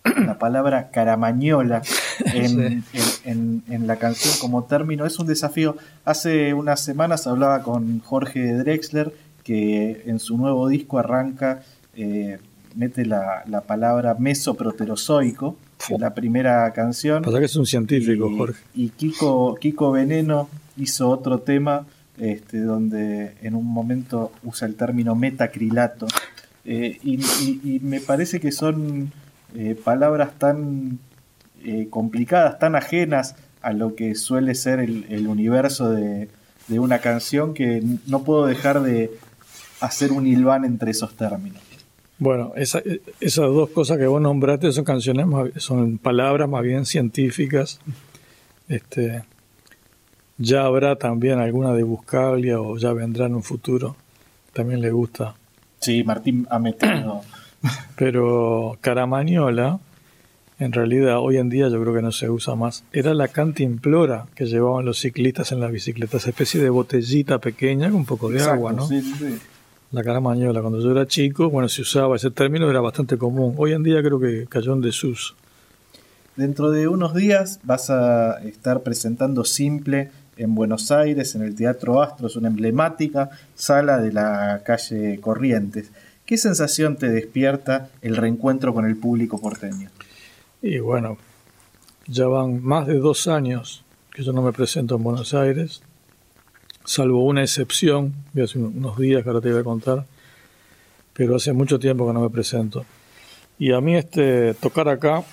la palabra caramañola en, en, la canción como término. Es un desafío. Hace unas semanas hablaba con Jorge Drexler, que en su nuevo disco arranca, eh, mete la, la palabra mesoproterozoico la primera canción. Pasa que es un científico, Jorge. Y Kiko, Kiko Veneno hizo otro tema este, donde en un momento usa el término metacrilato. Eh, y, me parece que son eh, palabras tan eh, complicadas, tan ajenas a lo que suele ser el, universo de, de, una canción que no puedo dejar de hacer un hilván entre esos términos. Bueno, esas dos cosas que vos nombraste son canciones, son palabras más bien científicas. Este, ya habrá también alguna de Buscaglia o ya vendrá en un futuro. También le gusta. Sí, Martín ha metido. Pero Caramañola, en realidad hoy en día yo creo que no se usa más. Era la cantimplora que llevaban los ciclistas en las bicicletas, especie de botellita pequeña con un poco de agua, ¿no? Sí, sí la caramañola. Cuando yo era chico, bueno, se usaba ese término, era bastante común. Hoy en día creo que cayó en desuso. Dentro de unos días vas a estar presentando Simple en Buenos Aires, en el Teatro Astros, una emblemática sala de la calle Corrientes. ¿Qué sensación te despierta el reencuentro con el público porteño? Y bueno, ya van más de dos años que yo no me presento en Buenos Aires salvo una excepción, hace unos días que ahora te voy a contar, pero hace mucho tiempo que no me presento. Y a mí este tocar acá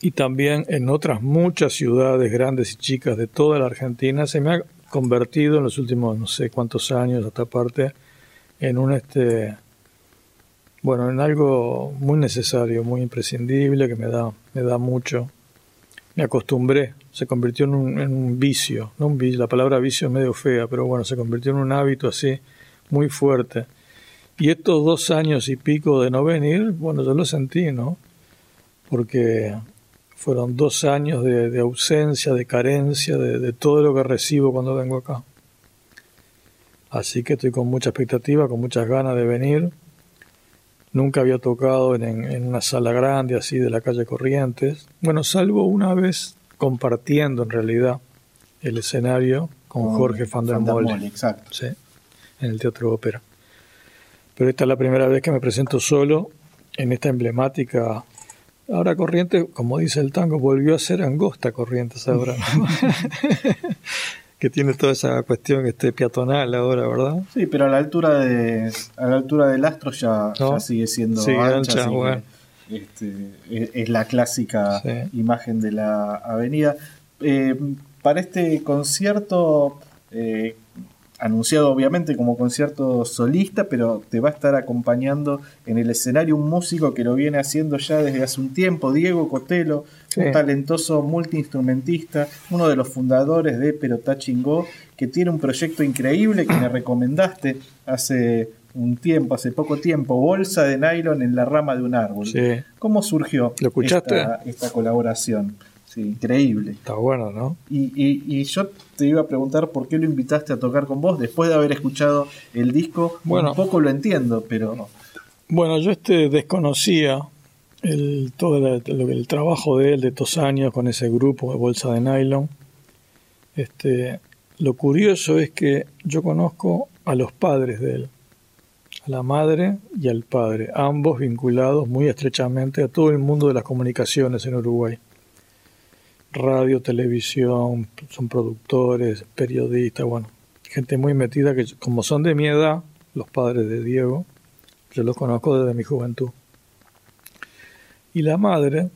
y también en otras muchas ciudades grandes y chicas de toda la Argentina se me ha convertido en los últimos no sé cuántos años hasta parte en un este bueno, en algo muy necesario, muy imprescindible que me da me da mucho. Me acostumbré se convirtió en un, vicio, no un vicio, la palabra vicio es medio fea, pero bueno, se convirtió en un hábito así muy fuerte. Y estos dos años y pico de no venir, bueno, yo lo sentí, ¿no? Porque fueron dos años de, ausencia, de carencia, de, todo lo que recibo cuando vengo acá. Así que estoy con mucha expectativa, con muchas ganas de venir. Nunca había tocado en, en una sala grande así de la calle Corrientes. Bueno, salvo una vez compartiendo en realidad el escenario con, Jorge Van der Molle. Exacto. Sí, en el Teatro Ópera. Pero esta es la primera vez que me presento solo en esta emblemática. Ahora Corrientes, como dice el tango, volvió a ser angosta Corrientes ahora. que tiene toda esa cuestión este peatonal ahora, ¿verdad? Sí, pero a la altura de a la altura del astro ya, sigue siendo ancha, este, es, la clásica imagen de la avenida. Eh, para este concierto, eh, anunciado obviamente como concierto solista, pero te va a estar acompañando en el escenario un músico que lo viene haciendo ya desde hace un tiempo, Diego Cotelo, un talentoso multiinstrumentista, uno de los fundadores de Perotachingó, que tiene un proyecto increíble que me recomendaste hace un tiempo, hace poco tiempo, bolsa de nylon en la rama de un árbol. ¿Cómo surgió Esta, colaboración? Sí, increíble. Está bueno, ¿no? Y, y, yo te iba a preguntar por qué lo invitaste a tocar con vos después de haber escuchado el disco. Bueno, un poco lo entiendo, pero... Bueno, yo este desconocía el, todo el, el trabajo de él de estos años con ese grupo de bolsa de nylon. Este, lo curioso es que yo conozco a los padres de él a la madre y al padre, ambos vinculados muy estrechamente a todo el mundo de las comunicaciones en Uruguay. Radio, televisión, son productores, periodistas, bueno, gente muy metida que como son de mi edad, los padres de Diego, yo los conozco desde mi juventud. Y la madre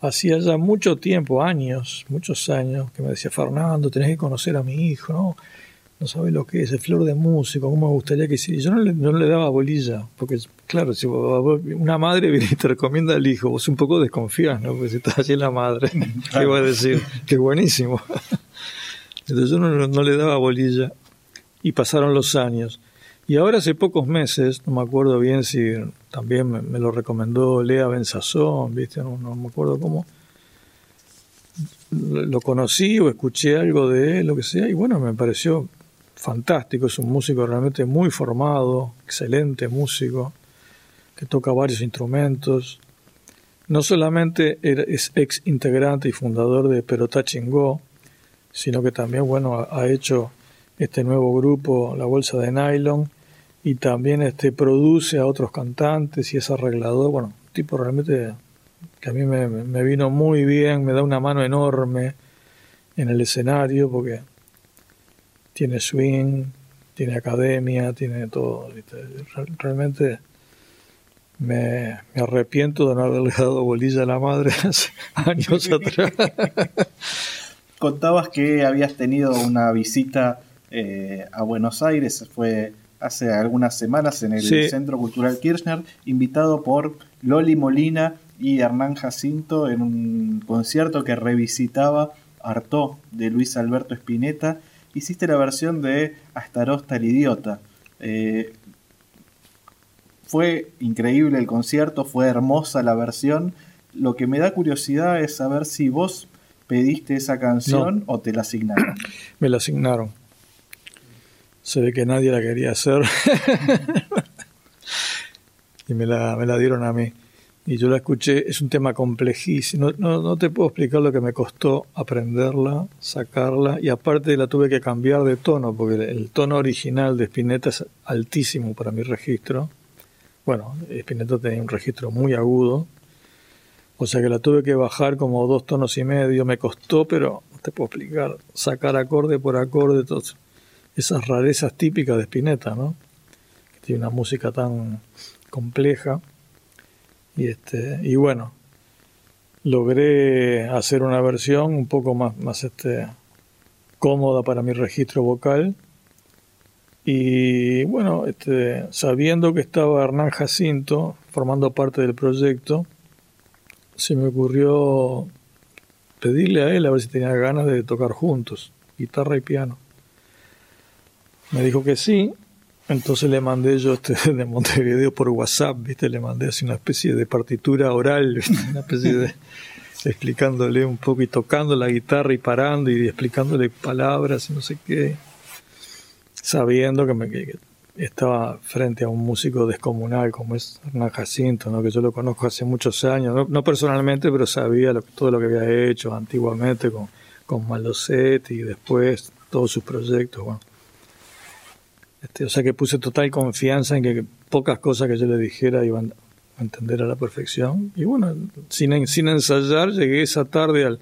hacía ya mucho tiempo, años, muchos años, que me decía, Fernando, tenés que conocer a mi hijo, ¿no? No sabes lo que es, el flor de músico, cómo me gustaría que hiciera. Yo no le, no le daba bolilla, porque, claro, si una madre viene y te recomienda al hijo, vos un poco desconfías, ¿no? Porque si estás allí la madre, ¿qué va a decir? Qué buenísimo. Entonces yo no, no le daba bolilla. Y pasaron los años. Y ahora hace pocos meses, no me acuerdo bien si también me, lo recomendó Lea Benzazón, ¿viste? No, me acuerdo cómo. Lo conocí o escuché algo de él, lo que sea, y bueno, me pareció fantástico. Es un músico realmente muy formado, excelente músico, que toca varios instrumentos. No solamente es ex integrante y fundador de Perotá Chingó, sino que también, bueno, ha hecho este nuevo grupo, La Bolsa de Nylon, y también este, produce a otros cantantes y es arreglador. Bueno, un tipo realmente que a mí me, vino muy bien, me da una mano enorme en el escenario porque tiene swing, tiene academia, tiene todo. Realmente me, me, arrepiento de no haberle dado bolilla a la madre hace años atrás. Contabas que habías tenido una visita eh, a Buenos Aires, fue hace algunas semanas en el Centro Cultural Kirchner, invitado por Loli Molina y Hernán Jacinto en un concierto que revisitaba Artó de Luis Alberto Spinetta. Hiciste la versión de Astarosta el idiota. Eh, fue increíble el concierto, fue hermosa la versión. Lo que me da curiosidad es saber si vos pediste esa canción o te la asignaron. Me la asignaron se ve que nadie la quería hacer y me la, me la, dieron a mí. Y yo la escuché, es un tema complejísimo, no, no, te puedo explicar lo que me costó aprenderla, sacarla, y aparte la tuve que cambiar de tono, porque el tono original de Spinetta es altísimo para mi registro. Bueno, Spinetta tenía un registro muy agudo, o sea que la tuve que bajar como dos tonos y medio, me costó, pero no te puedo explicar, sacar acorde por acorde, todo esas rarezas típicas de Spinetta, ¿no? Tiene una música tan compleja. Y, este, y bueno, logré hacer una versión un poco más, más este, cómoda para mi registro vocal. Y bueno, este, sabiendo que estaba Hernán Jacinto formando parte del proyecto, se me ocurrió pedirle a él a ver si tenía ganas de tocar juntos, guitarra y piano. Me dijo que sí, entonces le mandé yo este de Montevideo por WhatsApp, ¿viste? Le mandé así una especie de partitura oral, Una especie de explicándole un poco y tocando la guitarra y parando y explicándole palabras y no sé qué. Sabiendo que, me, estaba frente a un músico descomunal como es Hernán Jacinto, ¿no? que yo lo conozco hace muchos años, no, personalmente, pero sabía todo lo que había hecho antiguamente con, con Malosetti y después todos sus proyectos. Bueno este, o sea que puse total confianza en que pocas cosas que yo le dijera iban a entender a la perfección. Y bueno, sin, sin ensayar, llegué esa tarde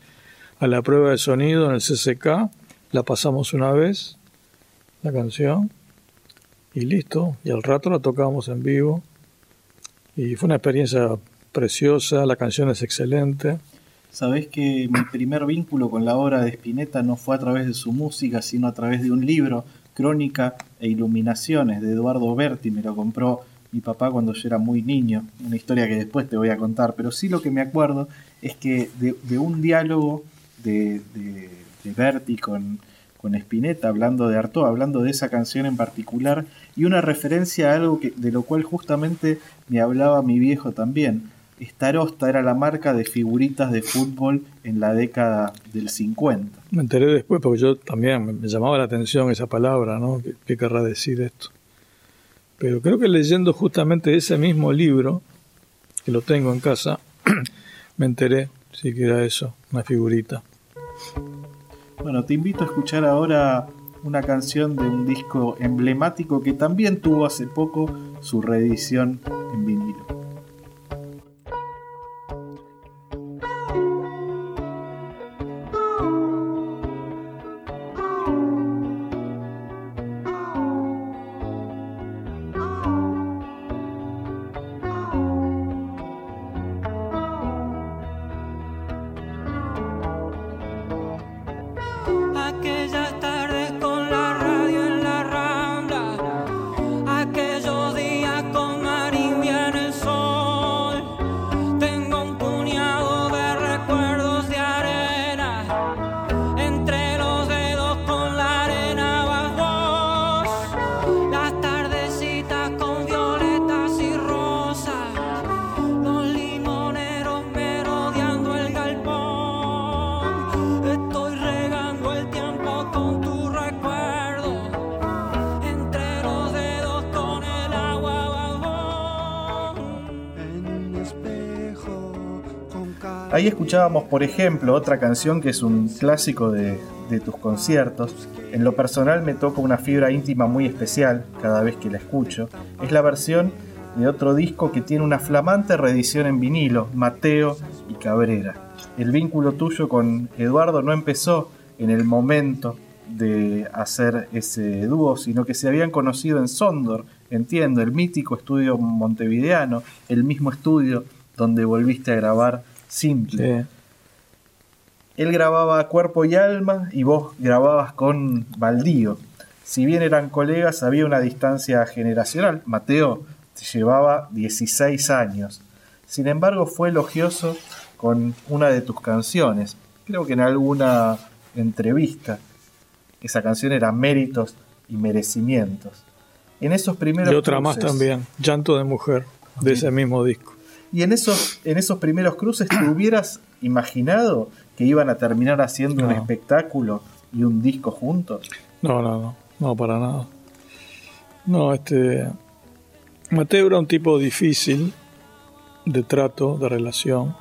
a la prueba de sonido en el CCK, la pasamos una vez, la canción, y listo. Y al rato la tocábamos en vivo. Y fue una experiencia preciosa, la canción es excelente. Sabés que mi primer vínculo con la obra de Spinetta no fue a través de su música, sino a través de un libro Crónica e Iluminaciones de Eduardo Berti, me lo compró mi papá cuando yo era muy niño, una historia que después te voy a contar, pero sí lo que me acuerdo es que de, un diálogo de, de, Berti con, con Spinetta, hablando de Artaud, hablando de esa canción en particular, y una referencia a algo que, de lo cual justamente me hablaba mi viejo también, Starosta era la marca de figuritas de fútbol en la década del 50. Me enteré después porque yo también me llamaba la atención esa palabra, ¿no? ¿Qué, querrá decir esto? Pero creo que leyendo justamente ese mismo libro, que lo tengo en casa, me enteré sí que era eso, una figurita. Bueno, te invito a escuchar ahora una canción de un disco emblemático que también tuvo hace poco su reedición en vinilo. Escuchábamos, por ejemplo, otra canción que es un clásico de, tus conciertos. En lo personal me toca una fibra íntima muy especial cada vez que la escucho. Es la versión de otro disco que tiene una flamante reedición en vinilo, Mateo y Cabrera. El vínculo tuyo con Eduardo no empezó en el momento de hacer ese dúo, sino que se habían conocido en Sondor, entiendo, el mítico estudio montevideano, el mismo estudio donde volviste a grabar simple. Él grababa Cuerpo y Alma y vos grababas con Baldío. Si bien eran colegas, había una distancia generacional. Mateo te llevaba 16 años. Sin embargo, fue elogioso con una de tus canciones. Creo que en alguna entrevista. Esa canción era Méritos y Merecimientos. En esos primeros y otra más también, Llanto de Mujer, de ese mismo disco. Y en esos, en esos primeros cruces, ¿te hubieras imaginado que iban a terminar haciendo un espectáculo y un disco juntos? No, no, no, no, para nada. No, este. Mateo era un tipo difícil de trato, de relación.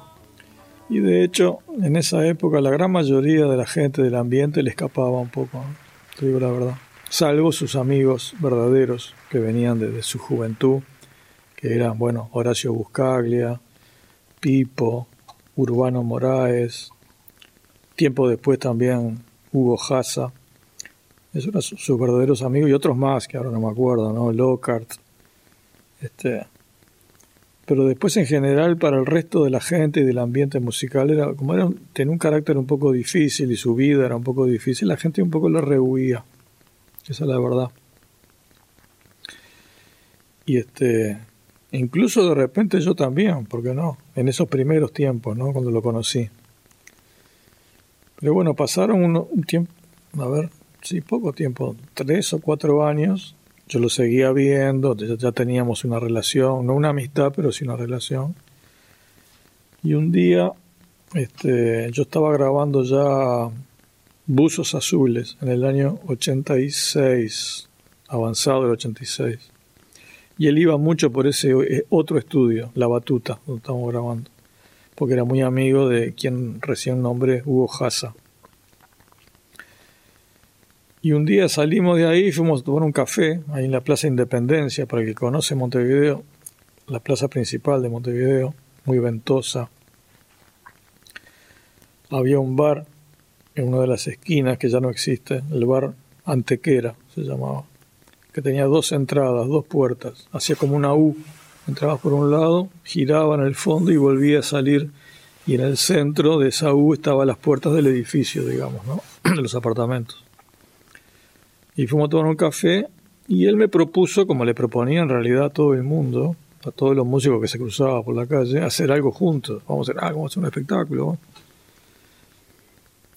Y de hecho, en esa época, la gran mayoría de la gente del ambiente le escapaba un poco, te digo la verdad. Salvo sus amigos verdaderos que venían desde su juventud que eran, bueno, Horacio Buscaglia, Pipo, Urbano Moraes, tiempo después también Hugo Haza, esos eran sus, verdaderos amigos y otros más que ahora no me acuerdo, ¿no? Lockhart, este, pero después en general para el resto de la gente y del ambiente musical era como era tenía un carácter un poco difícil y su vida era un poco difícil la gente un poco lo rehuía. Esa es la verdad. Y este Incluso de repente yo también, porque no? En esos primeros tiempos, ¿no? Cuando lo conocí. Pero bueno, pasaron un, tiempo, a ver, sí, poco tiempo, tres o cuatro años. Yo lo seguía viendo, ya, teníamos una relación, no una amistad, pero sí una relación. Y un día este, yo estaba grabando ya Buzos Azules en el año 86, avanzado el 86 y él iba mucho por ese eh, otro estudio, La Batuta, donde estamos grabando, porque era muy amigo de quien recién nombré, Hugo Haza. Y un día salimos de ahí fuimos a tomar un café ahí en la Plaza Independencia, para el que conoce Montevideo, la plaza principal de Montevideo, muy ventosa. Había un bar en una de las esquinas que ya no existe, el bar Antequera se llamaba que tenía dos entradas, dos puertas, hacía como una U. Entrabas por un lado, giraba en el fondo y volvía a salir. Y en el centro de esa U estaban las puertas del edificio, digamos, ¿no? de los apartamentos. Y fuimos a tomar un café y él me propuso, como le proponía en realidad a todo el mundo, a todos los músicos que se cruzaban por la calle, hacer algo juntos. Vamos a hacer algo, vamos a hacer un espectáculo.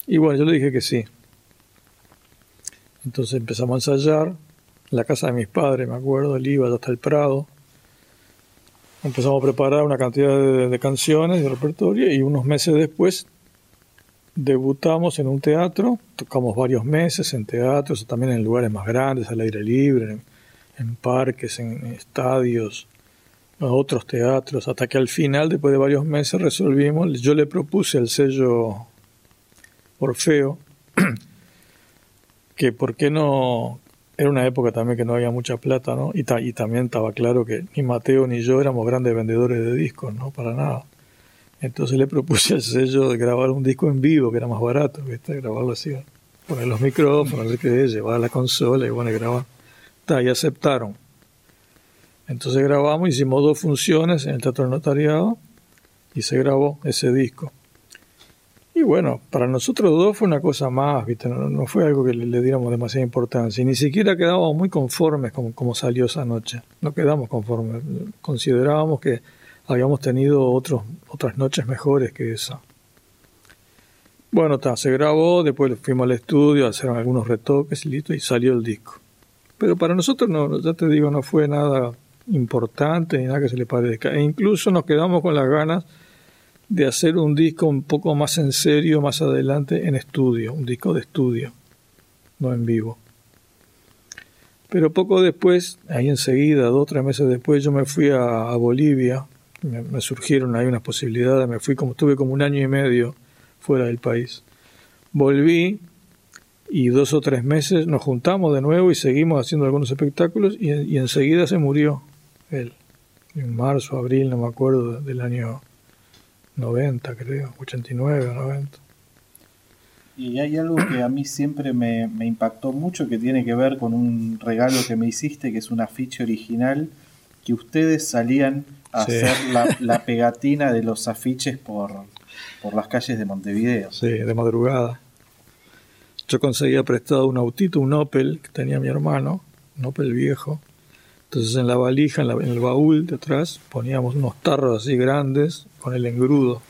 Y bueno, yo le dije que sí. Entonces empezamos a ensayar la casa de mis padres, me acuerdo, él iba hasta el Prado. Empezamos a preparar una cantidad de, canciones, de repertorio, y unos meses después debutamos en un teatro, tocamos varios meses en teatros, también en lugares más grandes, al aire libre, en, parques, en estadios, en otros teatros, hasta que al final, después de varios meses, resolvimos, yo le propuse al sello Orfeo que por qué no era una época también que no había mucha plata, ¿no? Y, y también estaba claro que ni Mateo ni yo éramos grandes vendedores de discos, ¿no? Para nada. Entonces le propuse al sello de grabar un disco en vivo, que era más barato, ¿viste? Grabarlo así, poner los micrófonos, no qué, llevar la consola y bueno, grabar. y aceptaron. Entonces grabamos, hicimos dos funciones en el Teatro Notariado y se grabó ese disco. Y bueno, para nosotros dos fue una cosa más, ¿viste? No, fue algo que le, diéramos demasiada importancia. Y ni siquiera quedábamos muy conformes con cómo salió esa noche. No quedamos conformes. Considerábamos que habíamos tenido otros, otras noches mejores que esa. Bueno, se grabó, después fuimos al estudio, hicieron algunos retoques y listo, y salió el disco. Pero para nosotros, no, ya te digo, no fue nada importante ni nada que se le parezca. E incluso nos quedamos con las ganas de hacer un disco un poco más en serio más adelante en estudio, un disco de estudio, no en vivo. Pero poco después, ahí enseguida, dos o tres meses después, yo me fui a, Bolivia me, surgieron ahí unas posibilidades, me fui como, estuve como un año y medio fuera del país. Volví y dos o tres meses nos juntamos de nuevo y seguimos haciendo algunos espectáculos y, enseguida se murió él. En marzo, abril, no me acuerdo, del año 90 creo, 89 o 90. Y hay algo que a mí siempre me, me, impactó mucho que tiene que ver con un regalo que me hiciste, que es un afiche original, que ustedes salían a hacer la, pegatina de los afiches por, por las calles de Montevideo. Sí, de madrugada. Yo conseguía prestado un autito, un Opel, que tenía mi hermano, un Opel viejo. Entonces en la valija, en, el baúl de atrás, poníamos unos tarros así grandes con el engrudo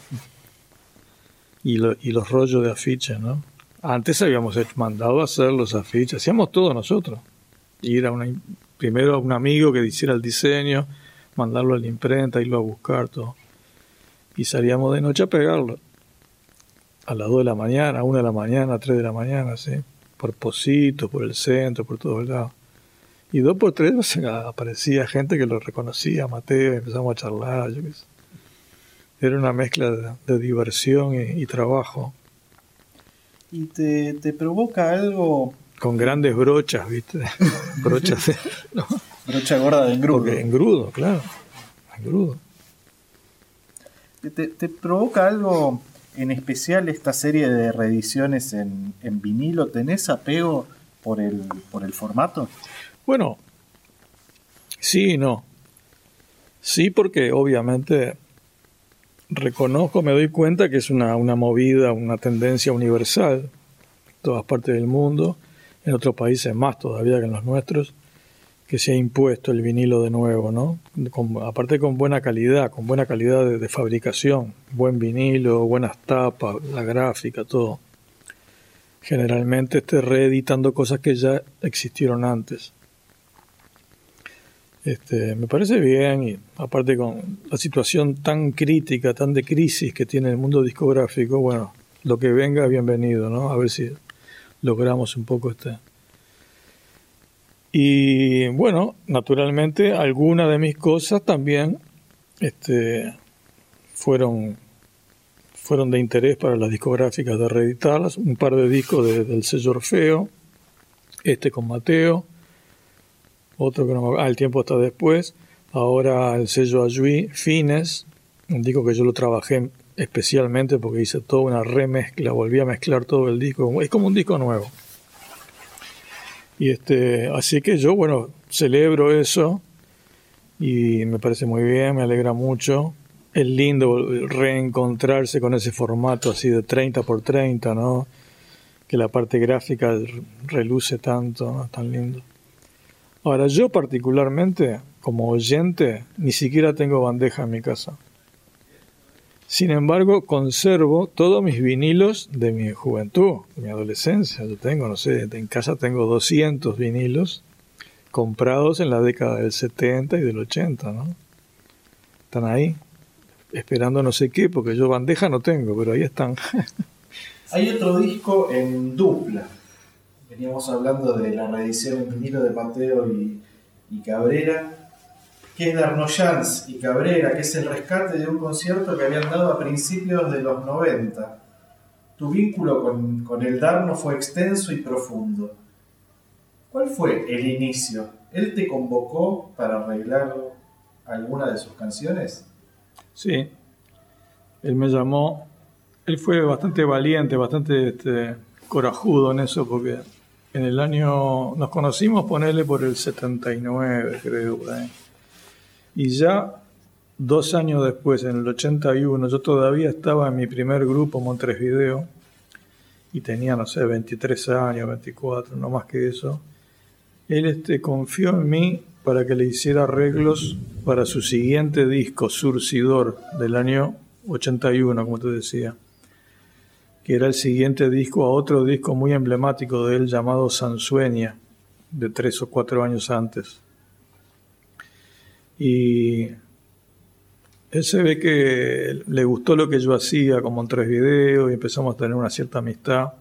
y, los rollos de afiches, ¿no? Antes habíamos mandado a hacer los afiches, hacíamos todo nosotros. Ir a una, primero a un amigo que hiciera el diseño, mandarlo a la imprenta, irlo a buscar todo. Y salíamos de noche a pegarlo. A las 2 de la mañana, a 1 de la mañana, a 3 de la mañana, ¿sí? Por Positos, por el centro, por todos lados. Y dos por tres aparecía gente que lo reconocía, Mateo, y empezamos a charlar, yo qué sé. Era una mezcla de, diversión y, trabajo. ¿Y te, te provoca algo con grandes brochas, ¿viste? brochas de, Brocha gorda de engrudo. engrudo, claro. Engrudo. ¿Te, ¿Te, provoca algo en especial esta serie de reediciones en, en, vinilo? ¿Tenés apego por el, por el formato? Bueno, sí y no. Sí, porque obviamente reconozco, me doy cuenta que es una, una movida, una tendencia universal en todas partes del mundo, en otros países más todavía que en los nuestros que se ha impuesto el vinilo de nuevo, ¿no? aparte con buena calidad, con buena calidad de, fabricación, buen vinilo, buenas tapas, la gráfica, todo. Generalmente esté reeditando cosas que ya existieron antes. Este, me parece bien y aparte con la situación tan crítica, tan de crisis que tiene el mundo discográfico, bueno, lo que venga bienvenido, ¿no? A ver si logramos un poco este, y bueno, naturalmente algunas de mis cosas también este, fueron, fueron de interés para las discográficas de reeditarlas. Un par de discos del sello Orfeo, este con Mateo, otro que no me ah, el tiempo está después. Ahora el sello Ayui, Fines, un disco que yo lo trabajé especialmente porque hice toda una remezcla, volví a mezclar todo el disco, es como un disco nuevo. Y este, así que yo, bueno, celebro eso y me parece muy bien, me alegra mucho. Es lindo reencontrarse con ese formato así de 30 por 30, ¿no? Que la parte gráfica reluce tanto, ¿no? Tan lindo. Ahora, yo particularmente, como oyente, ni siquiera tengo bandeja en mi casa. Sin embargo, conservo todos mis vinilos de mi juventud, mi adolescencia. Yo tengo, no sé, en casa tengo 200 vinilos comprados en la década del 70 y del 80, ¿no? Están ahí, esperando no sé qué, porque yo bandeja no tengo, pero ahí están. Hay otro disco en dupla. Veníamos hablando de la reedición en vinilo de Mateo y, Cabrera que es Darnoyans y Cabrera, que es el rescate de un concierto que habían dado a principios de los 90. Tu vínculo con, el Darno fue extenso y profundo. ¿Cuál fue el inicio? ¿Él te convocó para arreglar alguna de sus canciones? Sí, él me llamó, él fue bastante valiente, bastante este, corajudo en eso, porque en el año, nos conocimos, ponerle por el 79, creo, ahí. Y ya dos años después, en el 81, yo todavía estaba en mi primer grupo, Montres Video, y tenía, no sé, 23 años, 24, no más que eso. Él este, confió en mí para que le hiciera arreglos para su siguiente disco, Surcidor, del año 81, como te decía, que era el siguiente disco a otro disco muy emblemático de él llamado Sansueña, de tres o cuatro años antes. Y él se ve que le gustó lo que yo hacía como en tres videos y empezamos a tener una cierta amistad.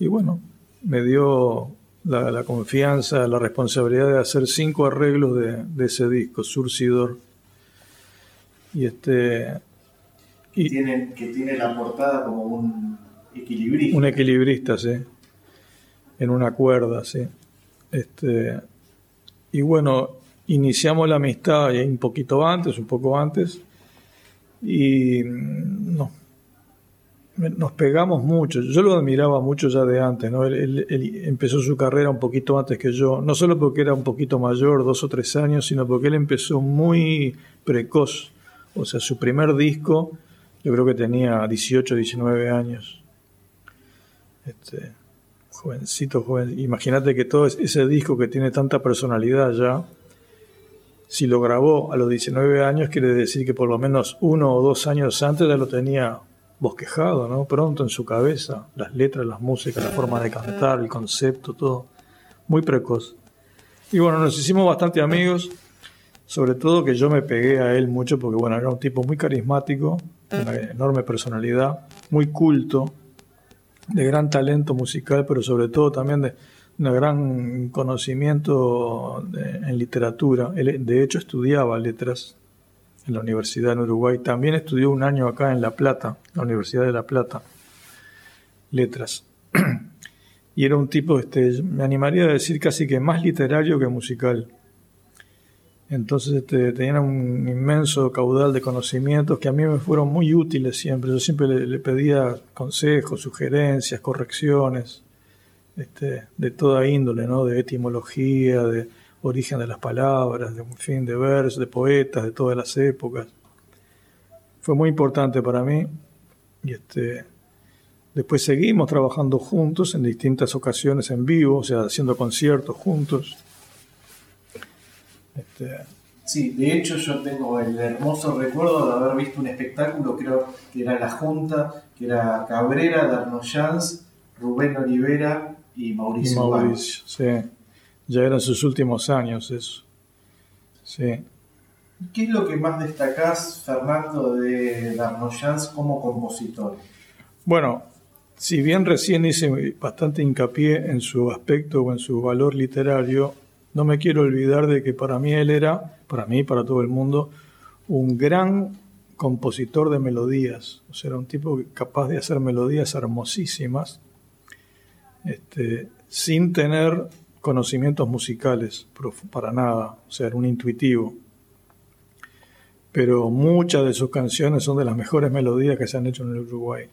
Y bueno, me dio la, confianza, la responsabilidad de hacer cinco arreglos de, ese disco, Surcidor. Y este. Y, tiene, que tiene la portada como un Un equilibrista, sí. En una cuerda, sí. Este, y bueno, iniciamos la amistad un poquito antes, un poco antes, y mm, no, nos pegamos mucho. Yo lo admiraba mucho ya de antes, ¿no? Él, empezó su carrera un poquito antes que yo, no solo porque era un poquito mayor, dos o tres años, sino porque él empezó muy precoz. O sea, su primer disco, yo creo que tenía 18, 19 años. Este, jovencito, joven. Imagínate que todo ese disco que tiene tanta personalidad ya, si lo grabó a los 19 años, quiere decir que por lo menos uno o dos años antes ya lo tenía bosquejado, ¿no? Pronto en su cabeza, las letras, las músicas, la forma de cantar, el concepto, todo. Muy precoz. Y bueno, nos hicimos bastante amigos, sobre todo que yo me pegué a él mucho porque, bueno, era un tipo muy carismático, una enorme personalidad, muy culto, de gran talento musical, pero sobre todo también de un gran conocimiento en literatura. Él, de hecho, estudiaba letras en la Universidad en Uruguay. También estudió un año acá en La Plata, la Universidad de La Plata, letras. y era un tipo, este, me animaría a decir casi que más literario que musical. Entonces este, tenía un inmenso caudal de conocimientos que a mí me fueron muy útiles siempre. Yo siempre le, pedía consejos, sugerencias, correcciones, este, de toda índole, ¿no? de etimología, de, origen de las palabras, de un fin de versos, de poetas de todas las épocas. Fue muy importante para mí y este después seguimos trabajando juntos en distintas ocasiones en vivo, o sea, haciendo conciertos juntos. Este, sí, de hecho yo tengo el hermoso recuerdo de haber visto un espectáculo, creo que era La Junta, que era Cabrera, Darnoyans, Rubén Olivera y Mauricio. Y Mauricio, sí ya eran sus últimos años eso. Sí. ¿Qué es lo que más destacás, Fernando, de Darnoyans como compositor? Bueno, si bien recién hice bastante hincapié en su aspecto o en su valor literario, no me quiero olvidar de que para mí él era, para mí para todo el mundo, un gran compositor de melodías. O sea, era un tipo capaz de hacer melodías hermosísimas, este, sin tener conocimientos musicales, para nada, o sea, era un intuitivo. Pero muchas de sus canciones son de las mejores melodías que se han hecho en el Uruguay.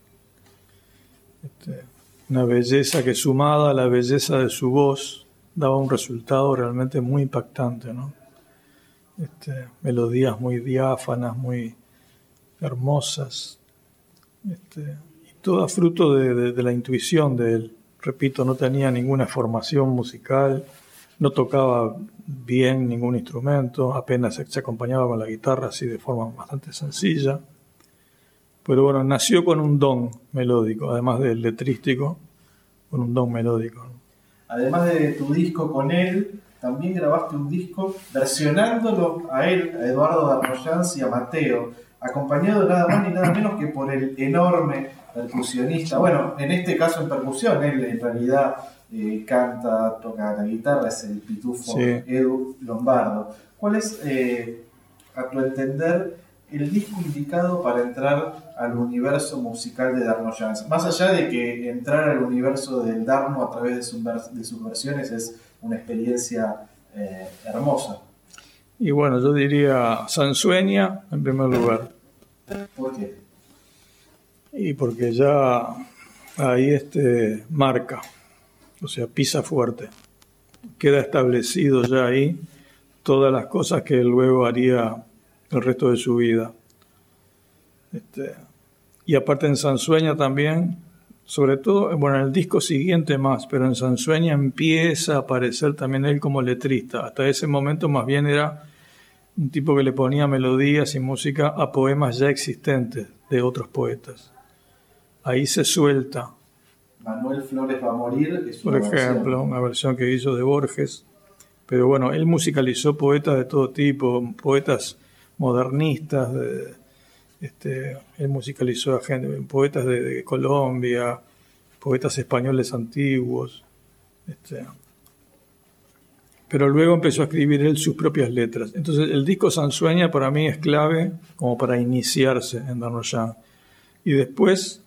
Este, una belleza que sumada a la belleza de su voz daba un resultado realmente muy impactante, ¿no? Este, melodías muy diáfanas, muy hermosas, este, y todo fruto de la intuición de él repito, no tenía ninguna formación musical, no tocaba bien ningún instrumento, apenas se acompañaba con la guitarra así de forma bastante sencilla. Pero bueno, nació con un don melódico, además del letrístico, con un don melódico. Además de tu disco con él, también grabaste un disco versionándolo a él, a Eduardo Darmoyans y a Mateo, acompañado nada más ni nada menos que por el enorme percusionista. Bueno, en este caso en percusión, él en realidad eh, canta, toca la guitarra, es el pitufo Edu Lombardo. ¿Cuál es, eh, a tu entender, el disco indicado para entrar al universo musical de Darno Jans? Más allá de que entrar al universo del Darno a través de, sus versiones es una experiencia eh, hermosa. Y bueno, yo diría Sansueña en primer lugar. ¿Por qué? Y porque ya ahí este marca, o sea, pisa fuerte. Queda establecido ya ahí todas las cosas que luego haría el resto de su vida. Este, y aparte en Sansueña también, sobre todo, bueno, en el disco siguiente más, pero en Sansueña empieza a aparecer también él como letrista. Hasta ese momento más bien era un tipo que le ponía melodías y música a poemas ya existentes de otros poetas ahí se suelta. Manuel Flores va a morir. Por ejemplo, una versión que hizo de Borges. Pero bueno, él musicalizó poetas de todo tipo, poetas modernistas, este, él musicalizó a gente, poetas de, Colombia, poetas españoles antiguos. Este, pero luego empezó a escribir él sus propias letras. Entonces el disco Sansueña para mí es clave como para iniciarse en Darnoyan. Y después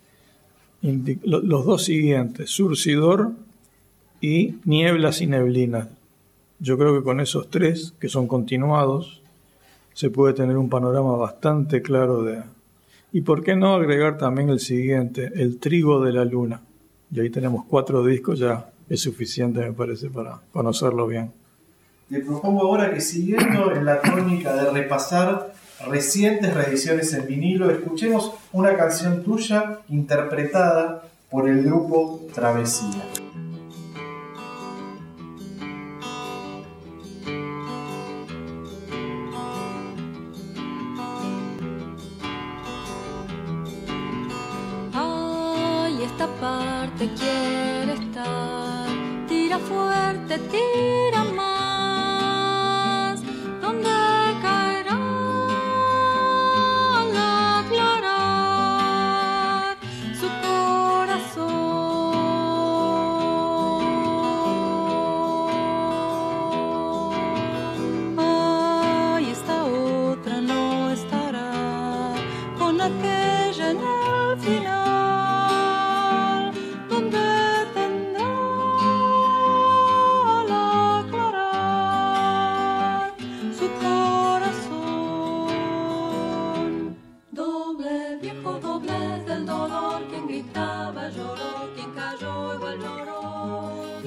los dos siguientes, Surcidor y Nieblas y Neblinas. Yo creo que con esos tres, que son continuados, se puede tener un panorama bastante claro de... Y por qué no agregar también el siguiente, El Trigo de la Luna. Y ahí tenemos cuatro discos, ya es suficiente me parece para conocerlo bien. Te propongo ahora que siguiendo en la tónica de repasar recientes reediciones en vinilo, escuchemos una canción tuya interpretada por el grupo Travesía.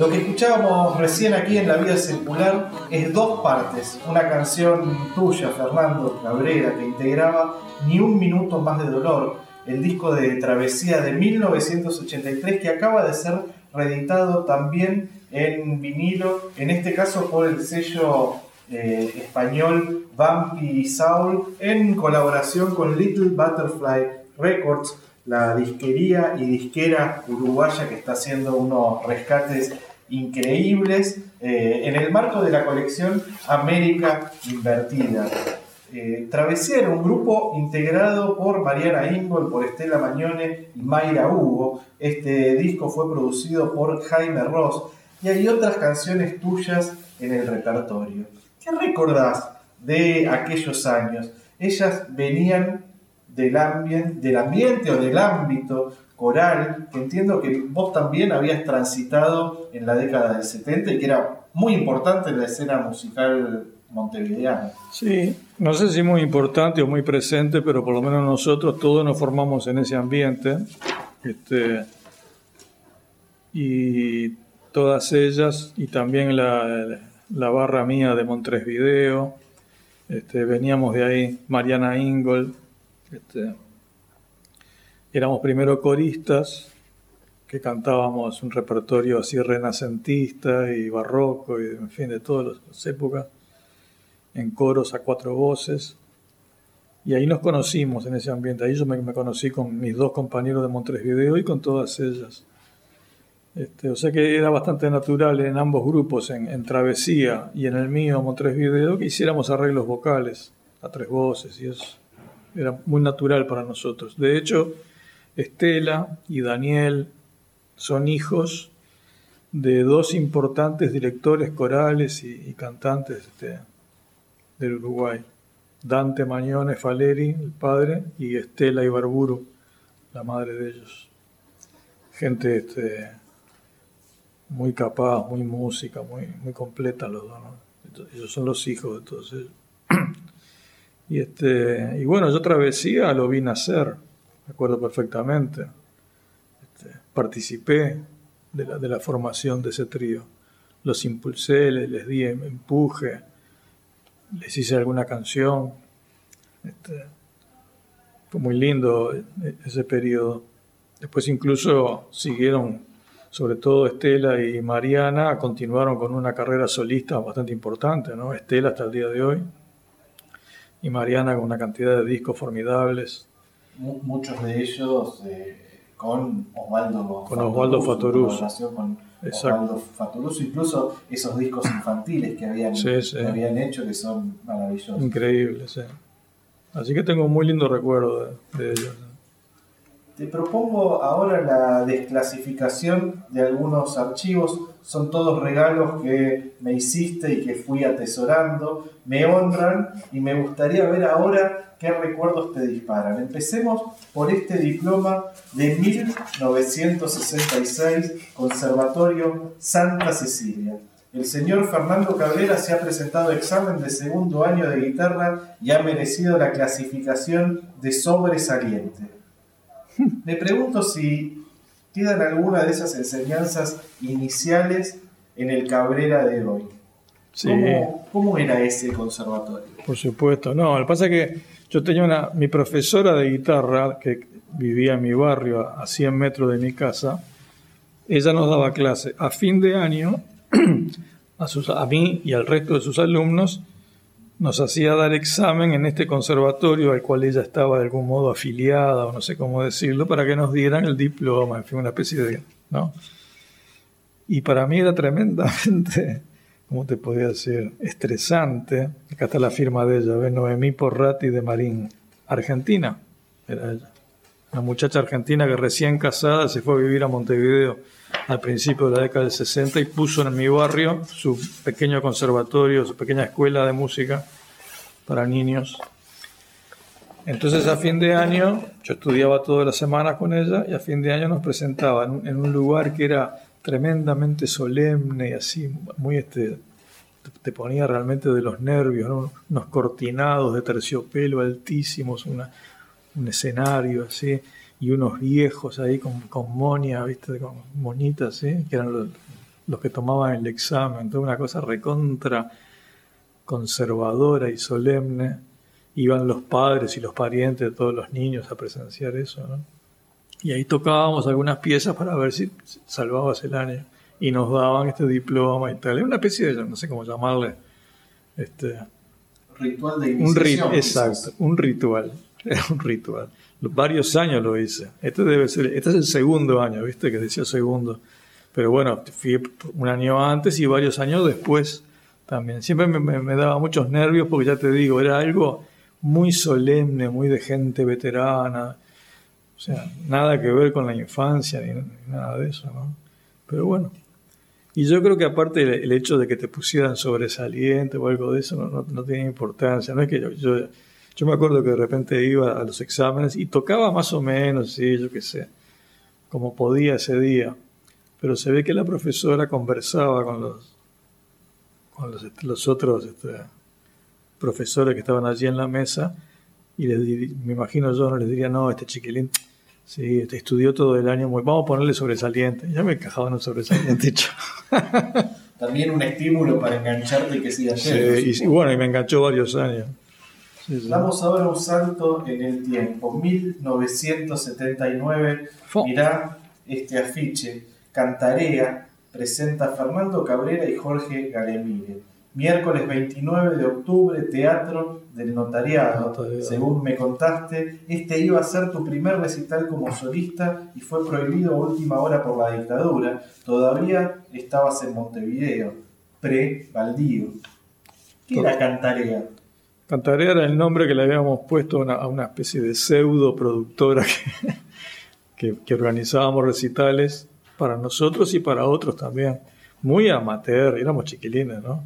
Lo que escuchábamos recién aquí en La Vida Circular es dos partes. Una canción tuya, Fernando Cabrera, que integraba Ni un minuto más de dolor, el disco de Travesía de 1983 que acaba de ser reeditado también en vinilo, en este caso por el sello eh, español Vampi Soul, en colaboración con Little Butterfly Records la disquería y disquera uruguaya que está haciendo unos rescates increíbles eh, en el marco de la colección América Invertida. Eh, Travesía era un grupo integrado por Mariana Ingol, por Estela Mañone y Mayra Hugo. Este disco fue producido por Jaime Ross y hay otras canciones tuyas en el repertorio. ¿Qué recordás de aquellos años? Ellas venían del, del ambiente o del ámbito coral, que entiendo que vos también habías transitado en la década del 70 y que era muy importante en la escena musical montevideana. Sí, no sé si muy importante o muy presente, pero por lo menos nosotros todos nos formamos en ese ambiente. Este, y todas ellas, y también la, la barra mía de Montres Video, este, veníamos de ahí, Mariana Ingold, este, éramos primero coristas, que cantábamos un repertorio así renacentista y barroco, y en fin, de todas las épocas, en coros a cuatro voces. Y ahí nos conocimos en ese ambiente. Ahí yo me, conocí con mis dos compañeros de Montres Video y con todas ellas. Este, o sea que era bastante natural en ambos grupos, en, en Travesía y en el mío, Montres Video, que hiciéramos arreglos vocales a tres voces y eso era muy natural para nosotros. De hecho, Estela y Daniel son hijos de dos importantes directores corales y, cantantes este, del Uruguay. Dante Mañones Faleri, el padre, y Estela Ibarburu, la madre de ellos. Gente este, muy capaz, muy música, muy, muy completa los dos. Ellos son los hijos de todos ellos. Y, este, y bueno, yo travesía lo vi nacer, me acuerdo perfectamente. Este, participé de la, de la, formación de ese trío. Los impulsé, les, di empuje, les hice alguna canción. Este, fue muy lindo ese periodo. Después incluso siguieron, sobre todo Estela y Mariana, continuaron con una carrera solista bastante importante, ¿no? Estela hasta el día de hoy y Mariana con una cantidad de discos formidables. Muchos de ellos eh, con Osvaldo con Osvaldo Fatoruz. Con Osvaldo Fatoruz, incluso esos discos infantiles que habían, habían hecho que son maravillosos. Increíbles, sí. Así que tengo un muy lindo recuerdo de, ellos. Te propongo ahora la desclasificación de algunos archivos. Son todos regalos que me hiciste y que fui atesorando. Me honran y me gustaría ver ahora qué recuerdos te disparan. Empecemos por este diploma de 1966, Conservatorio Santa Cecilia. El señor Fernando Cabrera se ha presentado examen de segundo año de guitarra y ha merecido la clasificación de sobresaliente. Me pregunto si quedan alguna de esas enseñanzas iniciales en el Cabrera de hoy. ¿Cómo, era ese conservatorio? Por supuesto, no, lo que pasa es que yo tenía una, mi profesora de guitarra que vivía en mi barrio a 100 metros de mi casa, ella nos daba clase a fin de año a, sus, a mí y al resto de sus alumnos nos hacía dar examen en este conservatorio al cual ella estaba de algún modo afiliada o no sé cómo decirlo, para que nos dieran el diploma, en fin, una especie de... ¿no? Y para mí era tremendamente, ¿cómo te podía decir? Estresante. Acá está la firma de ella, ¿ves? Noemí Porrati de Marín, Argentina, era ella. Una muchacha argentina que recién casada se fue a vivir a Montevideo al principio de la década del 60 y puso en mi barrio su pequeño conservatorio, su pequeña escuela de música para niños. Entonces a fin de año, yo estudiaba todas las semanas con ella y a fin de año nos presentaba en un, lugar que era tremendamente solemne y así, muy este, te ponía realmente de los nervios, unos cortinados de terciopelo altísimos, una, un escenario así y unos viejos ahí con, con monia, ¿viste? Con monitas, ¿sí? Que eran los, que tomaban el examen, toda una cosa recontra conservadora y solemne. Iban los padres y los parientes de todos los niños a presenciar eso, ¿no? Y ahí tocábamos algunas piezas para ver si salvabas el año. Y nos daban este diploma y tal. Era una especie de, no sé cómo llamarle, este... Ritual de iniciación. Un exacto, un ritual. Era un ritual varios años lo hice. Este debe ser, este es el segundo año, ¿viste? Que decía segundo. Pero bueno, fui un año antes y varios años después también. Siempre me, daba muchos nervios porque ya te digo, era algo muy solemne, muy de gente veterana. O sea, nada que ver con la infancia ni, nada de eso, ¿no? Pero bueno. Y yo creo que aparte el, hecho de que te pusieran sobresaliente o algo de eso no, no, tiene importancia. No es que yo me acuerdo que de repente iba a los exámenes y tocaba más o menos, sí, yo qué sé, como podía ese día. Pero se ve que la profesora conversaba con los, con los, este, otros este, profesores que estaban allí en la mesa y les, me imagino yo no les diría, no, este chiquilín, sí, este, estudió todo el año, muy, vamos a ponerle sobresaliente. Ya me encajaba en un sobresaliente hecho. También un estímulo para engancharte y que sigas Sí, y, bueno, y me enganchó varios años. Damos ahora un salto en el tiempo. 1979, mirá este afiche. Cantarea presenta Fernando Cabrera y Jorge Galemire. Miércoles 29 de octubre, Teatro del Notariado. Según me contaste, este iba a ser tu primer recital como solista y fue prohibido a última hora por la dictadura. Todavía estabas en Montevideo, pre-Baldío. ¿Qué era Cantarea? Cantarea era el nombre que le habíamos puesto a una, especie de pseudo productora que, que, organizábamos recitales para nosotros y para otros también. Muy amateur, éramos chiquilines, ¿no?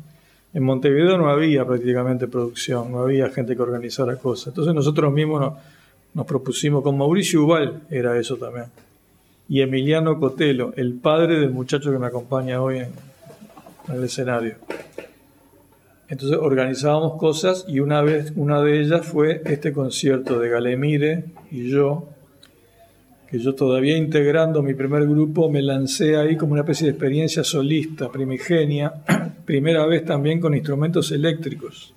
En Montevideo no había prácticamente producción, no había gente que organizara cosas. Entonces nosotros mismos nos, propusimos, con Mauricio Ubal era eso también. Y Emiliano Cotelo, el padre del muchacho que me acompaña hoy en el escenario. Entonces organizábamos cosas y una vez, una de ellas fue este concierto de Galemire y yo, que yo todavía integrando mi primer grupo me lancé ahí como una especie de experiencia solista, primigenia, primera vez también con instrumentos eléctricos.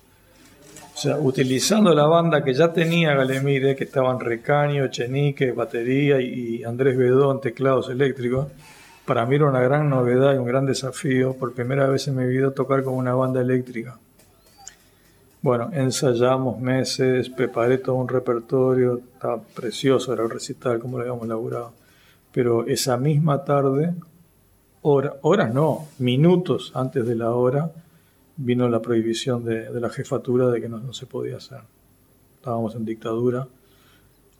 O sea, utilizando la banda que ya tenía Galemire, que estaban Recaño, Chenique, batería y Andrés Bedón, teclados eléctricos, para mí era una gran novedad y un gran desafío. Por primera vez en mi vida tocar con una banda eléctrica. Bueno, ensayamos meses, preparé todo un repertorio, estaba precioso, era el recital, como lo habíamos elaborado. Pero esa misma tarde, horas no, minutos antes de la hora, vino la prohibición de, la jefatura de que no, no se podía hacer. Estábamos en dictadura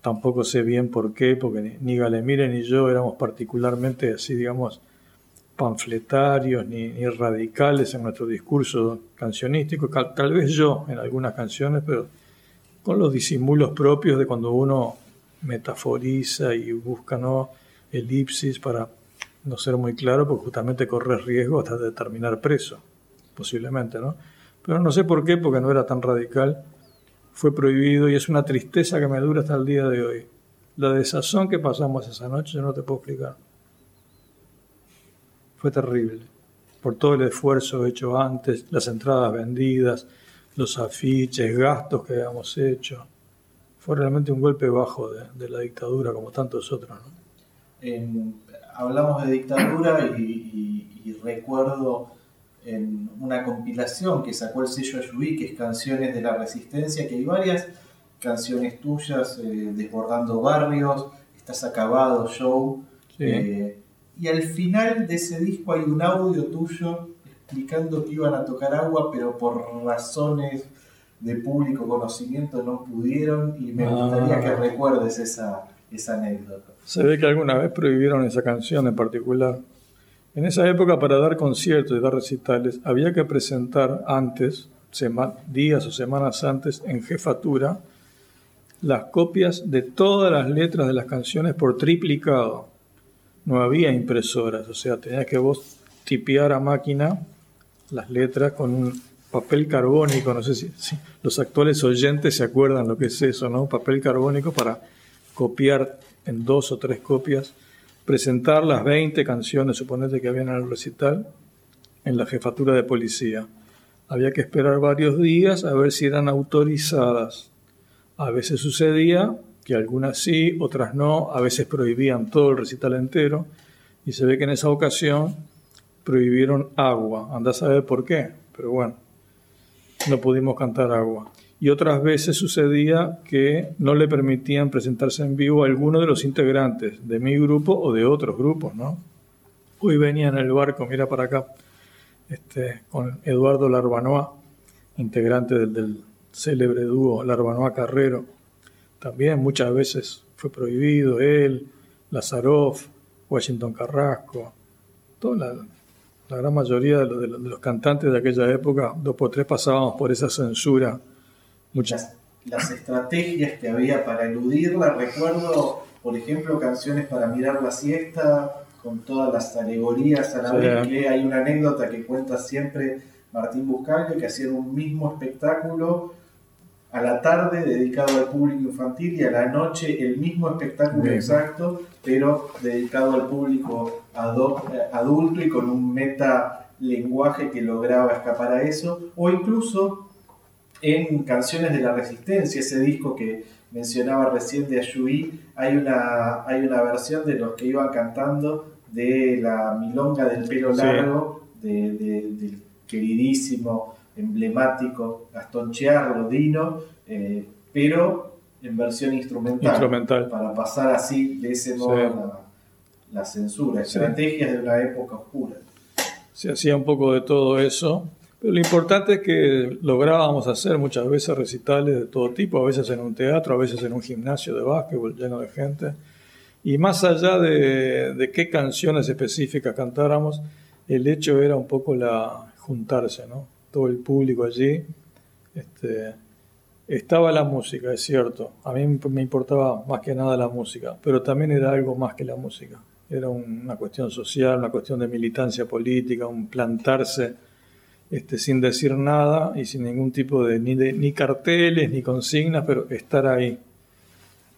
tampoco sé bien por qué, porque ni Galemire ni yo éramos particularmente así, digamos, panfletarios ni, ni radicales en nuestro discurso cancionístico, tal vez yo en algunas canciones, pero con los disimulos propios de cuando uno metaforiza y busca ¿no? elipsis para no ser muy claro, porque justamente corre riesgo hasta de terminar preso, posiblemente, ¿no? Pero no sé por qué, porque no era tan radical, fue prohibido y es una tristeza que me dura hasta el día de hoy. La desazón que pasamos esa noche yo no te puedo explicar. Fue terrible, por todo el esfuerzo hecho antes, las entradas vendidas, los afiches, gastos que habíamos hecho. Fue realmente un golpe bajo de, la dictadura, como tantos otros. ¿no? hablamos de dictadura y, recuerdo en una compilación que sacó el sello Ayubí, que es Canciones de la Resistencia, que hay varias canciones tuyas, eh, Desbordando Barrios, Estás Acabado, Show. Eh, y al final de ese disco hay un audio tuyo explicando que iban a tocar agua, pero por razones de público conocimiento no pudieron y me gustaría que ah. recuerdes esa, esa anécdota. Se ve que alguna vez prohibieron esa canción en particular. En esa época, para dar conciertos y dar recitales, había que presentar antes, días o semanas antes, en jefatura, las copias de todas las letras de las canciones por triplicado. No había impresoras, o sea, tenías que vos tipear a máquina las letras con un papel carbónico, no sé si, los actuales oyentes se acuerdan lo que es eso, ¿no? Papel carbónico para copiar en dos o tres copias, presentar las 20 canciones, suponete que habían en el recital, en la jefatura de policía. Había que esperar varios días a ver si eran autorizadas. A veces sucedía que algunas sí, otras no, a veces prohibían todo el recital entero, y se ve que en esa ocasión prohibieron agua. Anda a saber por qué, pero bueno, no pudimos cantar agua. Y otras veces sucedía que no le permitían presentarse en vivo a alguno de los integrantes de mi grupo o de otros grupos, ¿no? Hoy venía en el barco, mira para acá, este, con Eduardo Larbanoa, integrante del, del célebre dúo Larbanoa Carrero. También muchas veces fue prohibido él, Lazaroff, Washington Carrasco, toda la, la gran mayoría de los, cantantes de aquella época, dos por tres pasábamos por esa censura. Muchas. Las, estrategias que había para eludirla, recuerdo, por ejemplo, canciones para mirar la siesta, con todas las alegorías a la vez, que hay una anécdota que cuenta siempre Martín Buscaglio, que hacían un mismo espectáculo a la tarde dedicado al público infantil y a la noche el mismo espectáculo exacto, pero dedicado al público adulto y con un meta lenguaje que lograba escapar a eso, o incluso en Canciones de la Resistencia, ese disco que mencionaba recién de Ayuí, hay una, hay una versión de los que iban cantando de la milonga del pelo largo del queridísimo emblemático Gastón Chiarro, Dino, eh, pero en versión instrumental, para pasar así, de ese modo, la, censura, estrategias de una época oscura. Se hacía un poco de todo eso, pero lo importante es que lográbamos hacer muchas veces recitales de todo tipo, a veces en un teatro, a veces en un gimnasio de básquetbol lleno de gente. Y más allá de, de qué canciones específicas cantáramos, el hecho era un poco la juntarse, ¿no? Todo el público allí. Este, estaba la música, es cierto. A mí me importaba más que nada la música, pero también era algo más que la música. Era una cuestión social, una cuestión de militancia política, un plantarse este, sin decir nada y sin ningún tipo de ni, ni carteles ni consignas, pero estar ahí.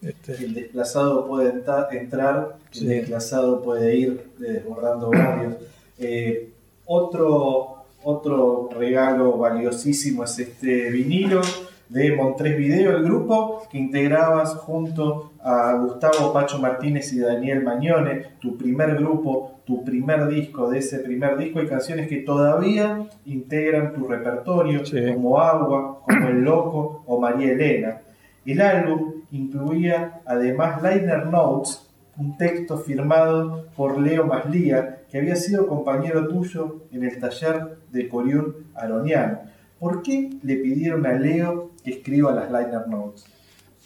Este, el desplazado puede entrar, el desplazado puede ir desbordando barrios. Eh, otro otro regalo valiosísimo es este vinilo de Montres Video, el grupo que integrabas junto a Gustavo Pacho Martínez y Daniel Mañone, tu primer grupo, tu primer disco, de ese primer disco hay canciones que todavía integran tu repertorio, como Agua, como El Loco o María Elena. El álbum incluía además liner notes un texto firmado por Leo Maslía, que había sido compañero tuyo en el taller de Corión Aroniano. ¿Por qué le pidieron a Leo que escriba las liner notes?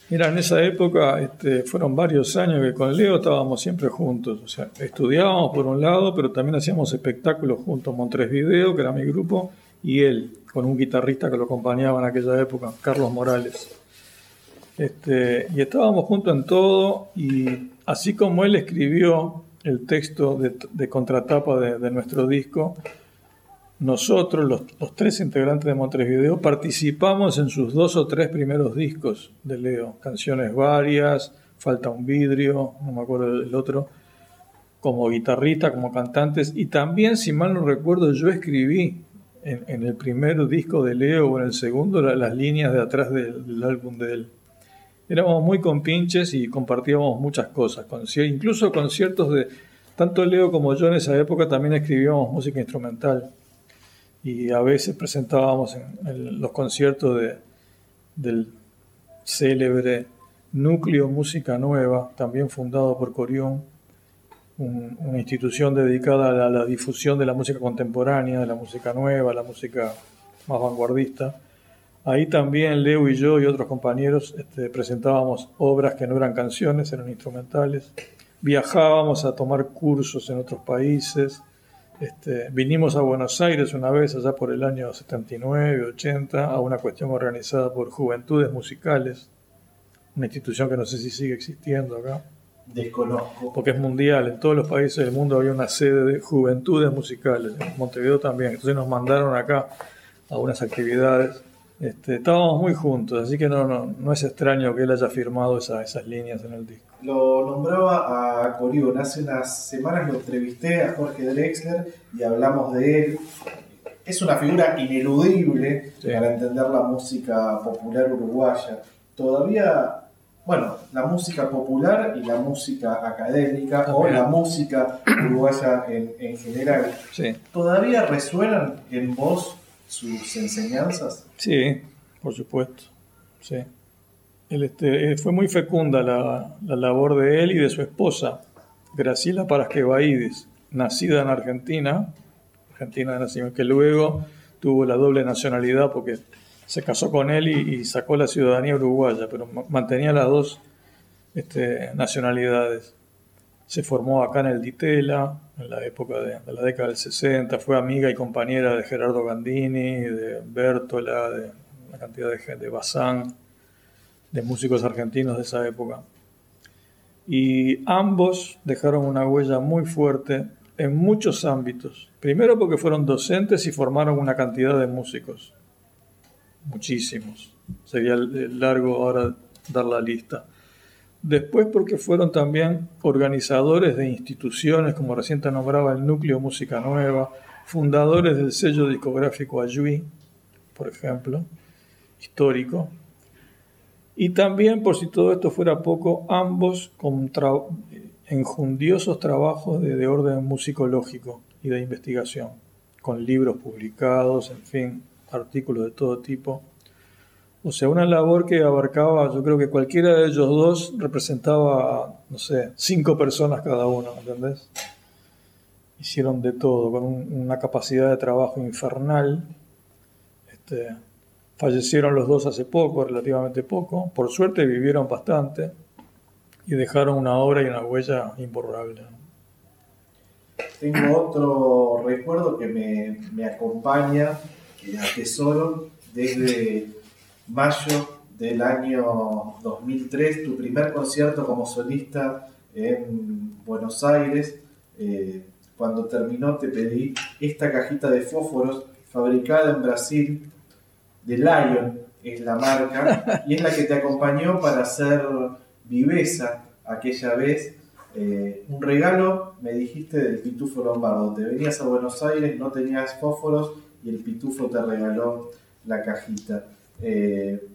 Mira, en esa época este, fueron varios años que con Leo estábamos siempre juntos. O sea, estudiábamos por un lado, pero también hacíamos espectáculos juntos. Montres Video, que era mi grupo, y él, con un guitarrista que lo acompañaba en aquella época, Carlos Morales. Este, y estábamos juntos en todo, y así como él escribió el texto de, contratapa de nuestro disco, nosotros, los, tres integrantes de Montevideo, participamos en sus dos o tres primeros discos de Leo. Canciones varias, Falta un vidrio, no me acuerdo del otro, como guitarrista, como cantantes. Y también, si mal no recuerdo, yo escribí en, el primer disco de Leo o en el segundo las líneas de atrás del, álbum de él. Éramos muy compinches y compartíamos muchas cosas, incluso conciertos de... Tanto Leo como yo en esa época también escribíamos música instrumental y a veces presentábamos en, los conciertos de, del célebre Núcleo Música Nueva, también fundado por Corión, una institución dedicada a la, difusión de la música contemporánea, de la música nueva, la música más vanguardista. Ahí también Leo y yo y otros compañeros este, presentábamos obras que no eran canciones, eran instrumentales. Viajábamos a tomar cursos en otros países este, vinimos a Buenos Aires una vez, allá por el año 79, 80, a una cuestión organizada por Juventudes Musicales, una institución que no sé si sigue existiendo acá. Desconozco. Porque es mundial, en todos los países del mundo había una sede de Juventudes Musicales, en Montevideo también. Entonces nos mandaron acá a unas actividades. Este, estábamos muy juntos, así que no, no, no es extraño que él haya firmado esas líneas en el disco lo nombraba a Corión. Hace unas semanas lo entrevisté a Jorge Drexler y hablamos de él. Es una figura ineludible para entender la música popular uruguaya. Todavía, bueno, la música popular y la música académica o la música uruguaya en, general, ¿todavía resuenan en vos sus enseñanzas? Sí, por supuesto. Sí. Este, eh, fue muy fecunda la, labor de él y de su esposa, Graciela Parasquevaidis, nacida en Argentina, Argentina de nacimiento, que luego tuvo la doble nacionalidad porque se casó con él y, sacó la ciudadanía uruguaya, pero mantenía las dos este, nacionalidades. Se formó acá en el Ditela, en la época de, la década del 60, fue amiga y compañera de Gerardo Gandini, de Bertola, de una cantidad de gente, de Bazán de músicos argentinos de esa época. Y ambos dejaron una huella muy fuerte en muchos ámbitos. Primero porque fueron docentes y formaron una cantidad de músicos. Muchísimos. Sería largo ahora dar la lista. Después porque fueron también organizadores de instituciones, como reciente nombraba el Núcleo Música Nueva, fundadores del sello discográfico Ayui, por ejemplo, histórico, y también, por si todo esto fuera poco, ambos con enjundiosos trabajos de, orden musicológico y de investigación, con libros publicados, en fin, artículos de todo tipo. O sea, una labor que abarcaba, yo creo que cualquiera de ellos dos representaba, no sé, cinco personas cada uno, ¿entendés? Hicieron de todo, con una capacidad de trabajo infernal. Este, Fallecieron los dos hace poco, relativamente poco. Por suerte vivieron bastante y dejaron una obra y una huella imborrable. Tengo otro recuerdo que me, acompaña, que atesoro desde mayo del año 2003, tu primer concierto como solista en Buenos Aires. Eh, cuando terminó te pedí esta cajita de fósforos fabricada en Brasil de Lion es la marca y es la que te acompañó para hacer viveza aquella vez. Eh, un regalo, me dijiste, del Pitufo Lombardo. Te venías a Buenos Aires, no tenías fósforos y el Pitufo te regaló la cajita. Eh,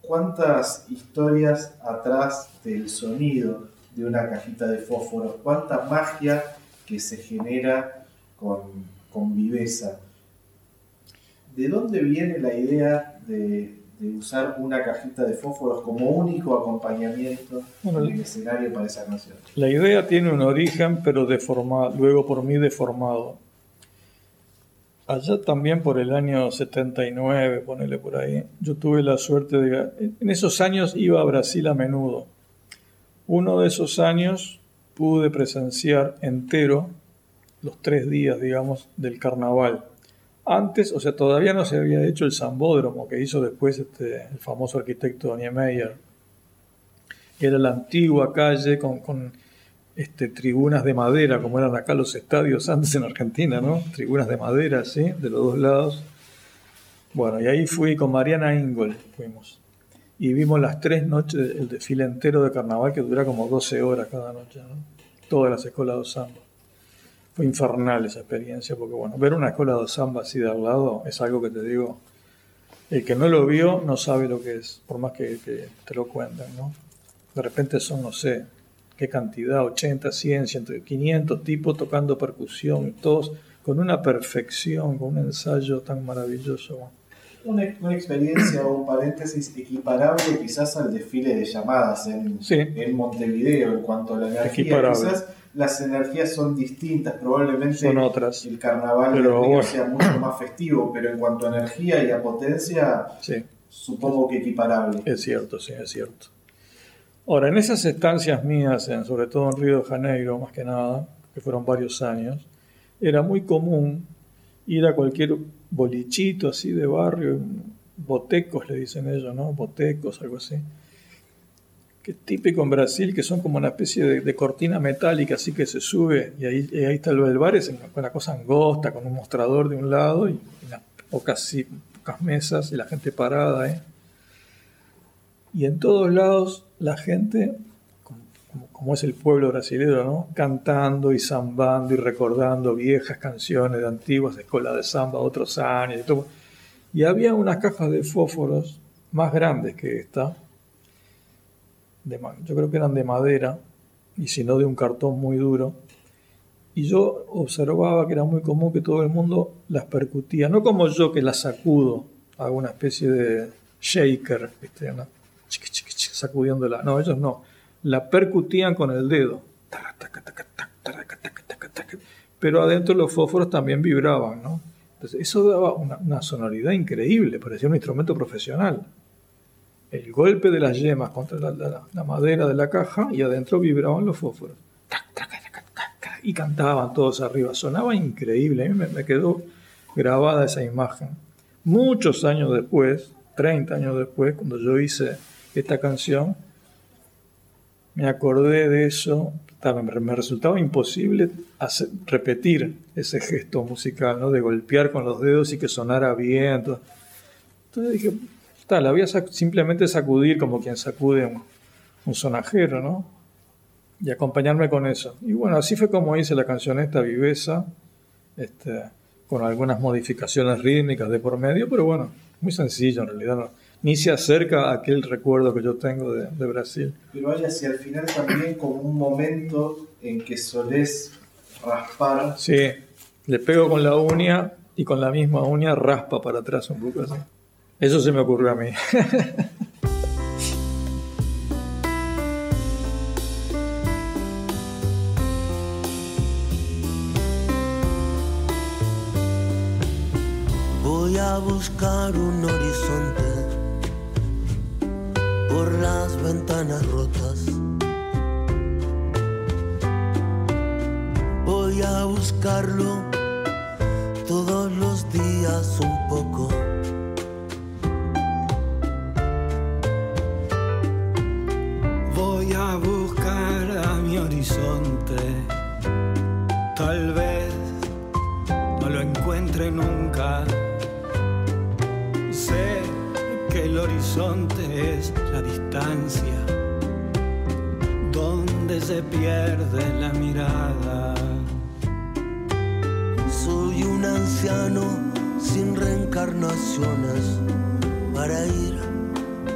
¿Cuántas historias atrás del sonido de una cajita de fósforos? ¿Cuánta magia que se genera con, con viveza? ¿de dónde viene la idea de, usar una cajita de fósforos como único acompañamiento en el escenario para esa canción? La idea tiene un origen, pero deformado, luego por mí deformado. Allá también por el año 79, ponele por ahí, yo tuve la suerte de... En esos años iba a Brasil a menudo. Uno de esos años pude presenciar entero los tres días, digamos, del carnaval. Antes, o sea, todavía no se había hecho el Zambódromo que hizo después este, el famoso arquitecto Niemeyer. Era la antigua calle con, con este, tribunas de madera, como eran acá los estadios antes en Argentina, ¿no? Tribunas de madera, ¿sí? De los dos lados. Bueno, y ahí fui con Mariana Ingol, fuimos. Y vimos las tres noches, el desfile entero de carnaval que dura como 12 horas cada noche, ¿no? Todas las escuelas de samba. Fue infernal esa experiencia, porque bueno, ver una escuela de samba así de al lado es algo que te digo, el que no lo vio no sabe lo que es, por más que, que te lo cuenten, ¿no? De repente son, no sé, qué cantidad, 80, 100, 100, 500 tipos tocando percusión, todos con una perfección, con un ensayo tan maravilloso. Una, experiencia o un paréntesis equiparable quizás al desfile de llamadas en, en Montevideo en cuanto a la energía. Quizás las energías son distintas, probablemente son otras. el carnaval sea mucho más festivo, pero en cuanto a energía y a potencia, supongo que equiparable. Es cierto, sí, es cierto. Ahora, en esas estancias mías, sobre todo en Río de Janeiro, más que nada, que fueron varios años, era muy común ir a cualquier bolichito así de barrio, botecos le dicen ellos, ¿no? Botecos, algo así. Que es típico en Brasil, que son como una especie de, cortina metálica, así que se sube y ahí, ahí está bar, es una cosa angosta, con un mostrador de un lado y unas pocas, pocas mesas y la gente parada, ¿eh? Y en todos lados la gente, como, es el pueblo brasileño, ¿no? cantando y zambando y recordando viejas canciones de antiguas escuelas de samba, otros años y todo. Y había unas cajas de fósforos más grandes que esta, de, yo creo que eran de madera, y si no de un cartón muy duro. Y yo observaba que era muy común que todo el mundo las percutía, no como yo que las sacudo, hago una especie de shaker, ¿viste? Sacudiéndola. No, ellos no. La percutían con el dedo. Pero adentro los fósforos también vibraban, ¿no? Entonces, eso daba una, sonoridad increíble, parecía un instrumento profesional. El golpe de las yemas contra la, madera de la caja y adentro vibraban los fósforos. Y cantaban todos arriba. Sonaba increíble. A mí me quedó grabada esa imagen. Muchos años después, 30 años después, cuando yo hice esta canción, me acordé de eso, me resultaba imposible repetir ese gesto musical, ¿no? de golpear con los dedos y que sonara bien. Entonces dije, la voy a simplemente sacudir como quien sacude un, sonajero, ¿no? Y acompañarme con eso. Y bueno, así fue como hice la canción esta, Viveza, este, con algunas modificaciones rítmicas de por medio, pero bueno, muy sencillo en realidad. Ni se acerca a aquel recuerdo que yo tengo de, Brasil. Pero hay hacia el final también como un momento en que solés raspar. Sí, le pego con la uña y con la misma uña raspa para atrás un poco así. Eso se me ocurrió a mí. Voy a buscar un horizonte por las ventanas rotas. Voy a buscarlo todos los días un poco. Voy a buscar a mi horizonte. Tal vez no lo encuentre nunca el horizonte es distancia donde se pierde la mirada. Soy un anciano sin reencarnaciones para ir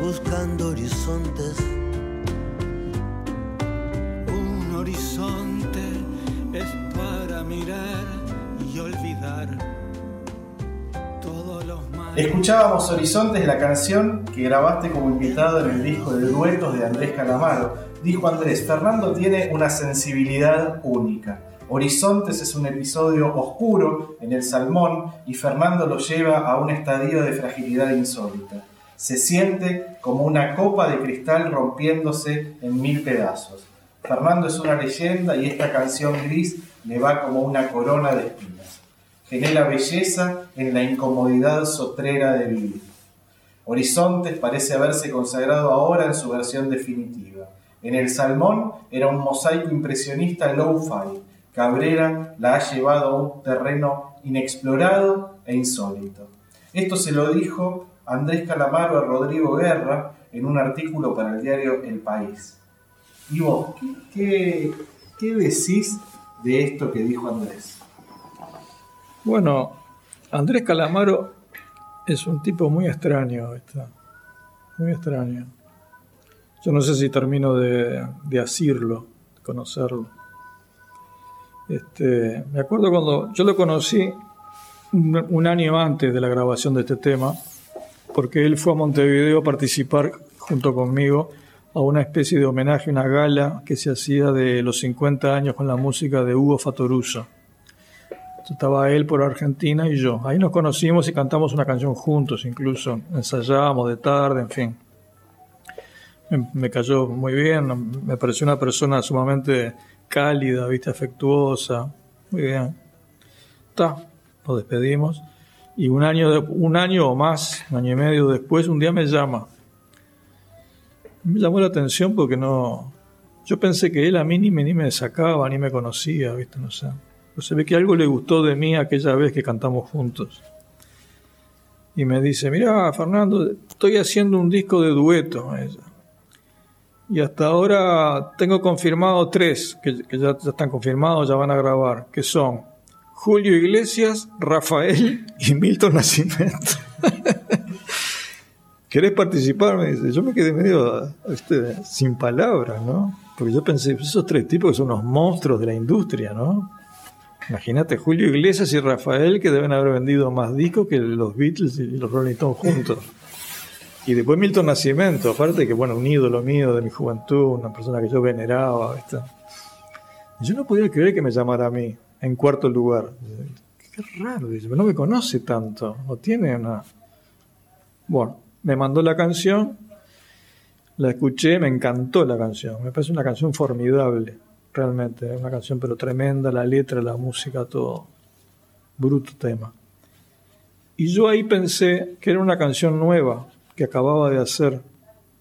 buscando horizontes. Un horizonte es para mirar y olvidar Escuchábamos Horizontes, la canción que grabaste como invitado en el disco de duetos de Andrés Calamaro. Dijo Andrés, Fernando tiene una sensibilidad única. Horizontes es un episodio oscuro en el salmón y Fernando lo lleva a un estadio de fragilidad insólita. Se siente como una copa de cristal rompiéndose en mil pedazos. Fernando es una leyenda y esta canción gris le va como una corona de espinas. Genera belleza en la incomodidad sotrera de vivir. Horizontes parece haberse consagrado ahora en su versión definitiva. En el Salmón era un mosaico impresionista low-fi. Cabrera la ha llevado a un terreno inexplorado e insólito. Esto se lo dijo Andrés Calamaro a Rodrigo Guerra en un artículo para el diario El País. Y vos, ¿qué, decís de esto que dijo Andrés? Bueno, Andrés Calamaro es un tipo muy extraño, muy extraño. Yo no sé si termino de, de asirlo, de conocerlo. Este, me acuerdo cuando yo lo conocí un, año antes de la grabación de este tema, porque él fue a Montevideo a participar junto conmigo a una especie de homenaje, una gala que se hacía de los 50 años con la música de Hugo Fatoruso. Estaba él por Argentina y yo. Ahí nos conocimos y cantamos una canción juntos, incluso ensayábamos de tarde, en fin. Me, cayó muy bien, me pareció una persona sumamente cálida, viste, afectuosa. Muy bien. Está, nos despedimos. Y un año, un año o más, un año y medio después, un día me llama me llamó la atención porque no. Yo pensé que él a mí ni me, ni me sacaba, ni me conocía, ¿viste? No sé. Se ve que algo le gustó de mí aquella vez que cantamos juntos. Y me dice: Mira, Fernando, estoy haciendo un disco de dueto. Y hasta ahora tengo confirmado tres, que, ya, ya están confirmados, ya van a grabar, que son Julio Iglesias, Rafael y Milton Nacimiento. ¿Querés participar? Me dice. Yo me quedé medio este, sin palabras, ¿no? Porque yo pensé, esos tres tipos son unos monstruos de la industria, ¿no? Imagínate Julio Iglesias y Rafael que deben haber vendido más discos que los Beatles y los Rolling Stones juntos. Y después Milton Nacimiento, aparte que, bueno, un ídolo mío de mi juventud, una persona que yo veneraba. Yo no podía creer que me llamara a mí en cuarto lugar. Qué raro, no me conoce tanto, no tiene una... Bueno, me mandó la canción, la escuché, me encantó la canción, me parece una canción formidable, realmente, una canción pero tremenda, la letra, la música, todo, bruto tema. Y yo ahí pensé que era una canción nueva que acababa de hacer,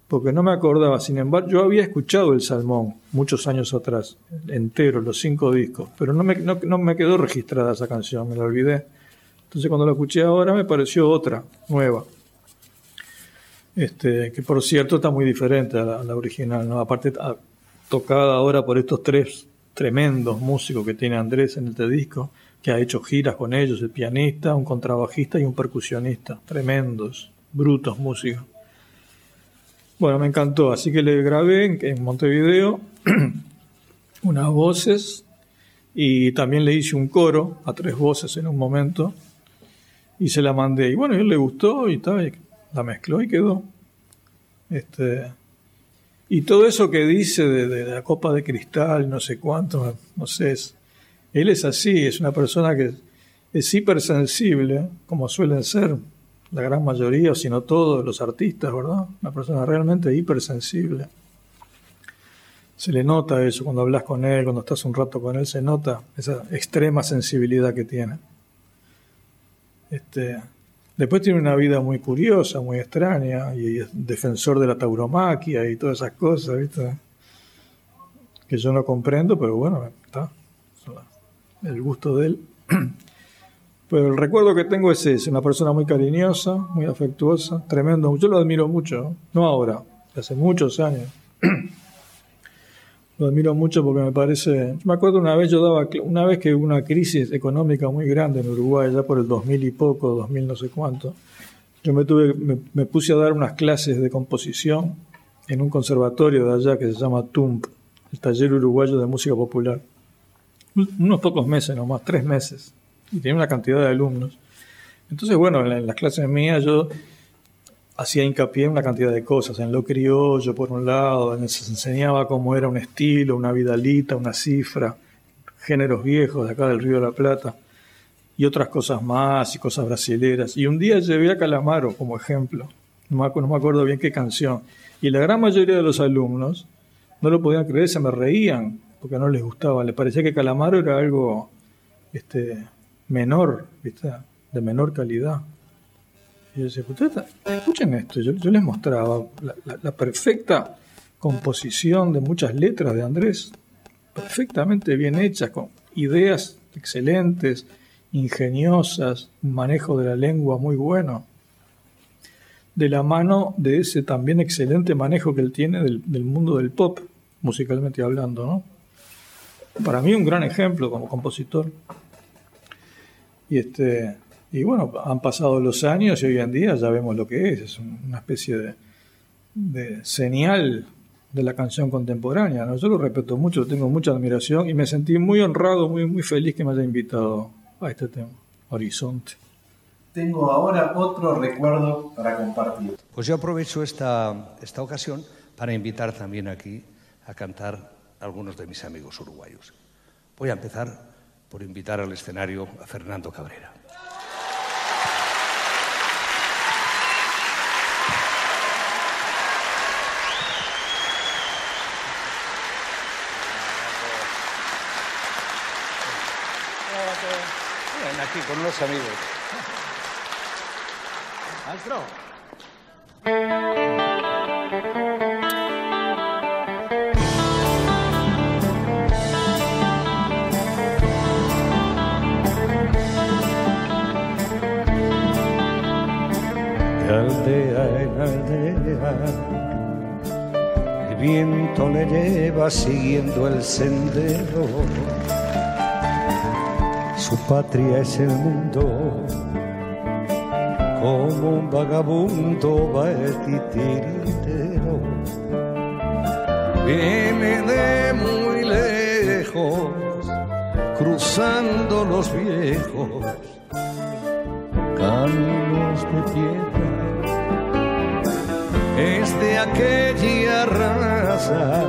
porque no me acordaba, sin embargo, yo había escuchado el Salmón muchos años atrás, entero, los cinco discos, pero no me, no me quedó registrada esa canción, me la olvidé. Entonces cuando la escuché ahora me pareció otra, nueva. Este, que por cierto está muy diferente a la, original, ¿no? Aparte tocada ahora por estos tres tremendos músicos que tiene Andrés en este disco, que ha hecho giras con ellos, el pianista, un contrabajista y un percusionista, tremendos, brutos músicos. Bueno, me encantó, así que le grabé en, Montevideo unas voces y también le hice un coro a tres voces en un momento y se la mandé. Y bueno, a él le gustó y tal, la mezcló y quedó. Este, y todo eso que dice de, la copa de cristal, no sé cuánto, no sé, él es así, es una persona que es hipersensible, como suelen ser la gran mayoría, o si no todos los artistas, ¿verdad? Una persona realmente hipersensible. Se le nota eso cuando hablas con él, cuando estás un rato con él, se nota esa extrema sensibilidad que tiene. Este, Después tiene una vida muy curiosa, muy extraña, y es defensor de la tauromaquia y todas esas cosas, ¿viste? Que yo no comprendo, pero bueno, está. El gusto de él. Pero el recuerdo que tengo es ese, una persona muy cariñosa, muy afectuosa, tremendo. Yo lo admiro mucho, no ahora, hace muchos años. Lo admiro mucho porque me parece. Me acuerdo una vez, yo daba. Una vez que hubo una crisis económica muy grande en Uruguay, ya por el 2000 y poco, 2000 no sé cuánto, yo me, tuve, me, puse a dar unas clases de composición en un conservatorio de allá que se llama TUMP, el Taller Uruguayo de Música Popular. Unos pocos meses nomás, tres meses. Y tenía una cantidad de alumnos. Entonces, bueno, en las clases mías yo hacía hincapié en una cantidad de cosas, en lo criollo por un lado, se enseñaba cómo era un estilo, una vidalita, una cifra, géneros viejos de acá del Río de la Plata y otras cosas más y cosas brasileras. Y un día llevé a Calamaro como ejemplo, no me, no me acuerdo bien qué canción, y la gran mayoría de los alumnos no lo podían creer, se me reían porque no les gustaba, les parecía que Calamaro era algo este, menor, ¿viste? de menor calidad. Y yo decía, escuchen esto, yo, les mostraba la, perfecta composición de muchas letras de Andrés, perfectamente bien hechas, con ideas excelentes, ingeniosas, un manejo de la lengua muy bueno, de la mano de ese también excelente manejo que él tiene del, del mundo del pop, musicalmente hablando, ¿no? Para mí un gran ejemplo como compositor. Y este, y bueno, han pasado los años y hoy en día ya vemos lo que es, es una especie de, señal de la canción contemporánea. ¿no? Yo lo respeto mucho, tengo mucha admiración y me sentí muy honrado, muy, muy feliz que me haya invitado a este tema, Horizonte. Tengo ahora otro recuerdo para compartir. Pues yo aprovecho esta, esta ocasión para invitar también aquí a cantar a algunos de mis amigos uruguayos. Voy a empezar por invitar al escenario a Fernando Cabrera. Aquí con unos amigos. Maestro. De aldea en aldea, el viento le lleva siguiendo el sendero su patria es el mundo, como un vagabundo va el titiritero. Viene de muy lejos, cruzando los viejos caminos de tierra. Es de aquella raza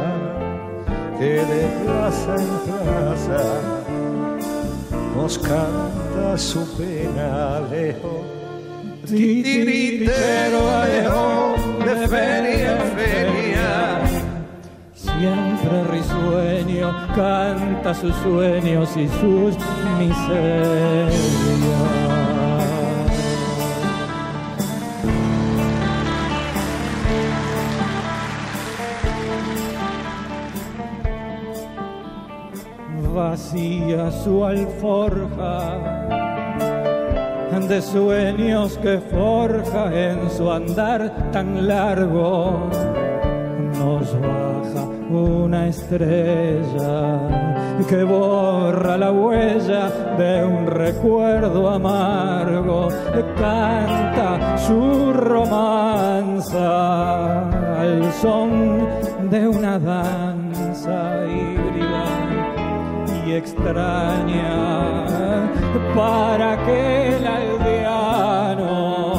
que de plaza en plaza nos canta su pena lejos. Titiritero lejos de feria en feria. Siempre risueño canta sus sueños y sus miserias. Vacía su alforja de sueños que forja en su andar tan largo. Nos baja una estrella que borra la huella de un recuerdo amargo, canta su romanza al son de una danza híbrida extraña para que el aldeano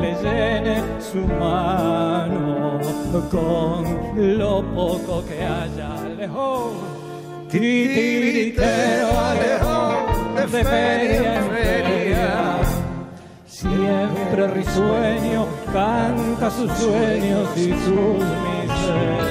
le llene su mano con lo poco que haya lejos. Titiritero alejó de feria en feria. Siempre risueño canta sus sueños y sus miserias.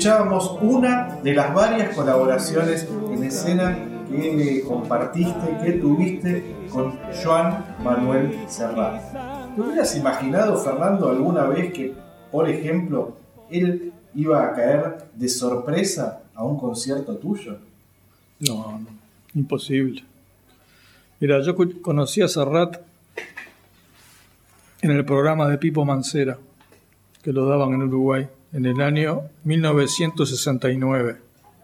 Escuchábamos una de las varias colaboraciones en escena que compartiste, que tuviste con Joan Manuel Serrat. ¿Te hubieras imaginado, Fernando, alguna vez que, por ejemplo, él iba a caer de sorpresa a un concierto tuyo? No, no imposible. Mira, yo conocí a Serrat en el programa de Pipo Mancera, que lo daban en Uruguay en el año 1969,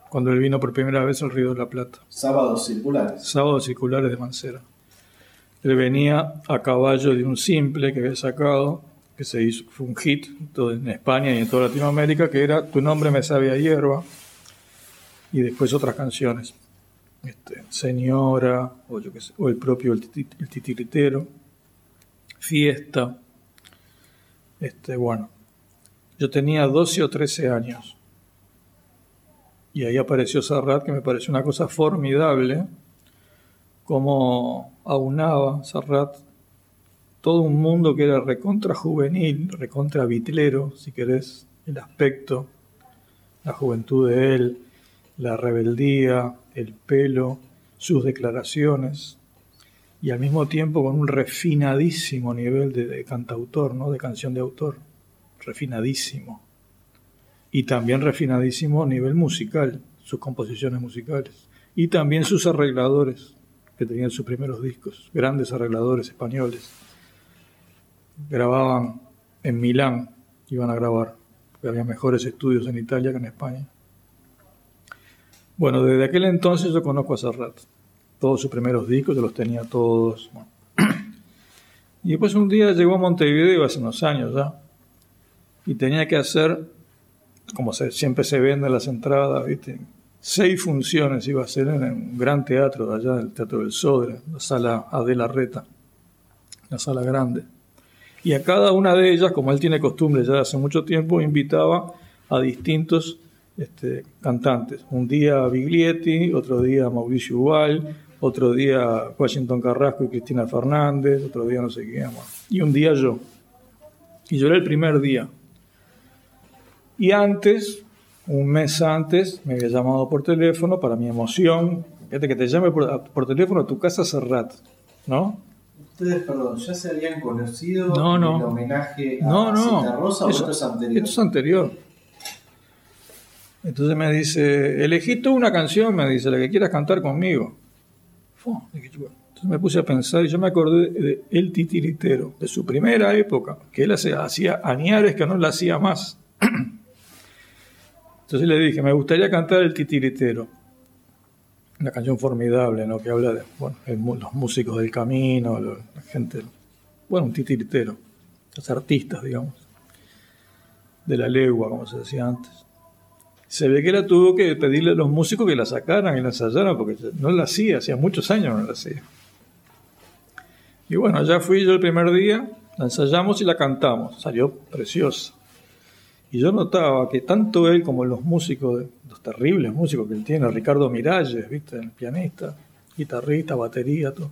cuando él vino por primera vez al Río de la Plata. Sábados circulares. Sábados circulares de Mancera. Él venía a caballo de un simple que había sacado que se hizo, fue un hit en España y en toda Latinoamérica, que era Tu nombre me sabe a hierba, y después otras canciones, este, Señora, o, yo sé, o el propio El, Titiritero, Fiesta, este, bueno, yo tenía 12 o 13 años, y ahí apareció Serrat, que me pareció una cosa formidable, como aunaba Serrat todo un mundo que era recontra juvenil, recontra vitlero, si querés, el aspecto, la juventud de él, la rebeldía, el pelo, sus declaraciones, y al mismo tiempo con un refinadísimo nivel de, cantautor, ¿no? de canción de autor, refinadísimo. Y también refinadísimo a nivel musical, sus composiciones musicales. Y también sus arregladores, que tenían sus primeros discos, grandes arregladores españoles grababan en Milán, iban a grabar, porque había mejores estudios en Italia que en España. Bueno, desde aquel entonces yo conozco a Serrat. Todos sus primeros discos, yo los tenía todos. Y después un día llegó a Montevideo hace unos años ya, y tenía que hacer, como siempre se venden las entradas, ¿viste? seis funciones iba a hacer en un gran teatro de allá, el Teatro del Sodre, la sala Adela Reta, la sala grande. Y a cada una de ellas, como él tiene costumbre ya hace mucho tiempo, invitaba a distintos este, cantantes. Un día Biglietti, otro día Mauricio Ubal, otro día Washington Carrasco y Cristina Fernández, otro día no sé quién más. Y un día yo. Y yo era el primer día. Y antes, un mes antes, me había llamado por teléfono para mi emoción. Fíjate que te llame por, por teléfono a tu casa Serrat, ¿no? Ustedes, perdón, ¿ya se habían conocido no, no. en homenaje a no, no. Rosa o esto es anterior? Esto es anterior. Entonces me dice, elegí tú una canción, me dice, la que quieras cantar conmigo. Entonces me puse a pensar y yo me acordé de El Titiritero, de su primera época, que él hacía añares que no la hacía más. Entonces le dije, me gustaría cantar El Titiritero una canción formidable, ¿no? Que habla de bueno, los músicos del camino, la gente, bueno, un titiritero, los artistas, digamos, de la legua, como se decía antes. Se ve que él tuvo que pedirle a los músicos que la sacaran y la ensayaran, porque no la hacía, hacía muchos años no la hacía. Y bueno, ya fui yo el primer día, la ensayamos y la cantamos, salió preciosa. Y yo notaba que tanto él como los músicos, los terribles músicos que él tiene, Ricardo Miralles, ¿viste? el pianista, guitarrista, batería, todo,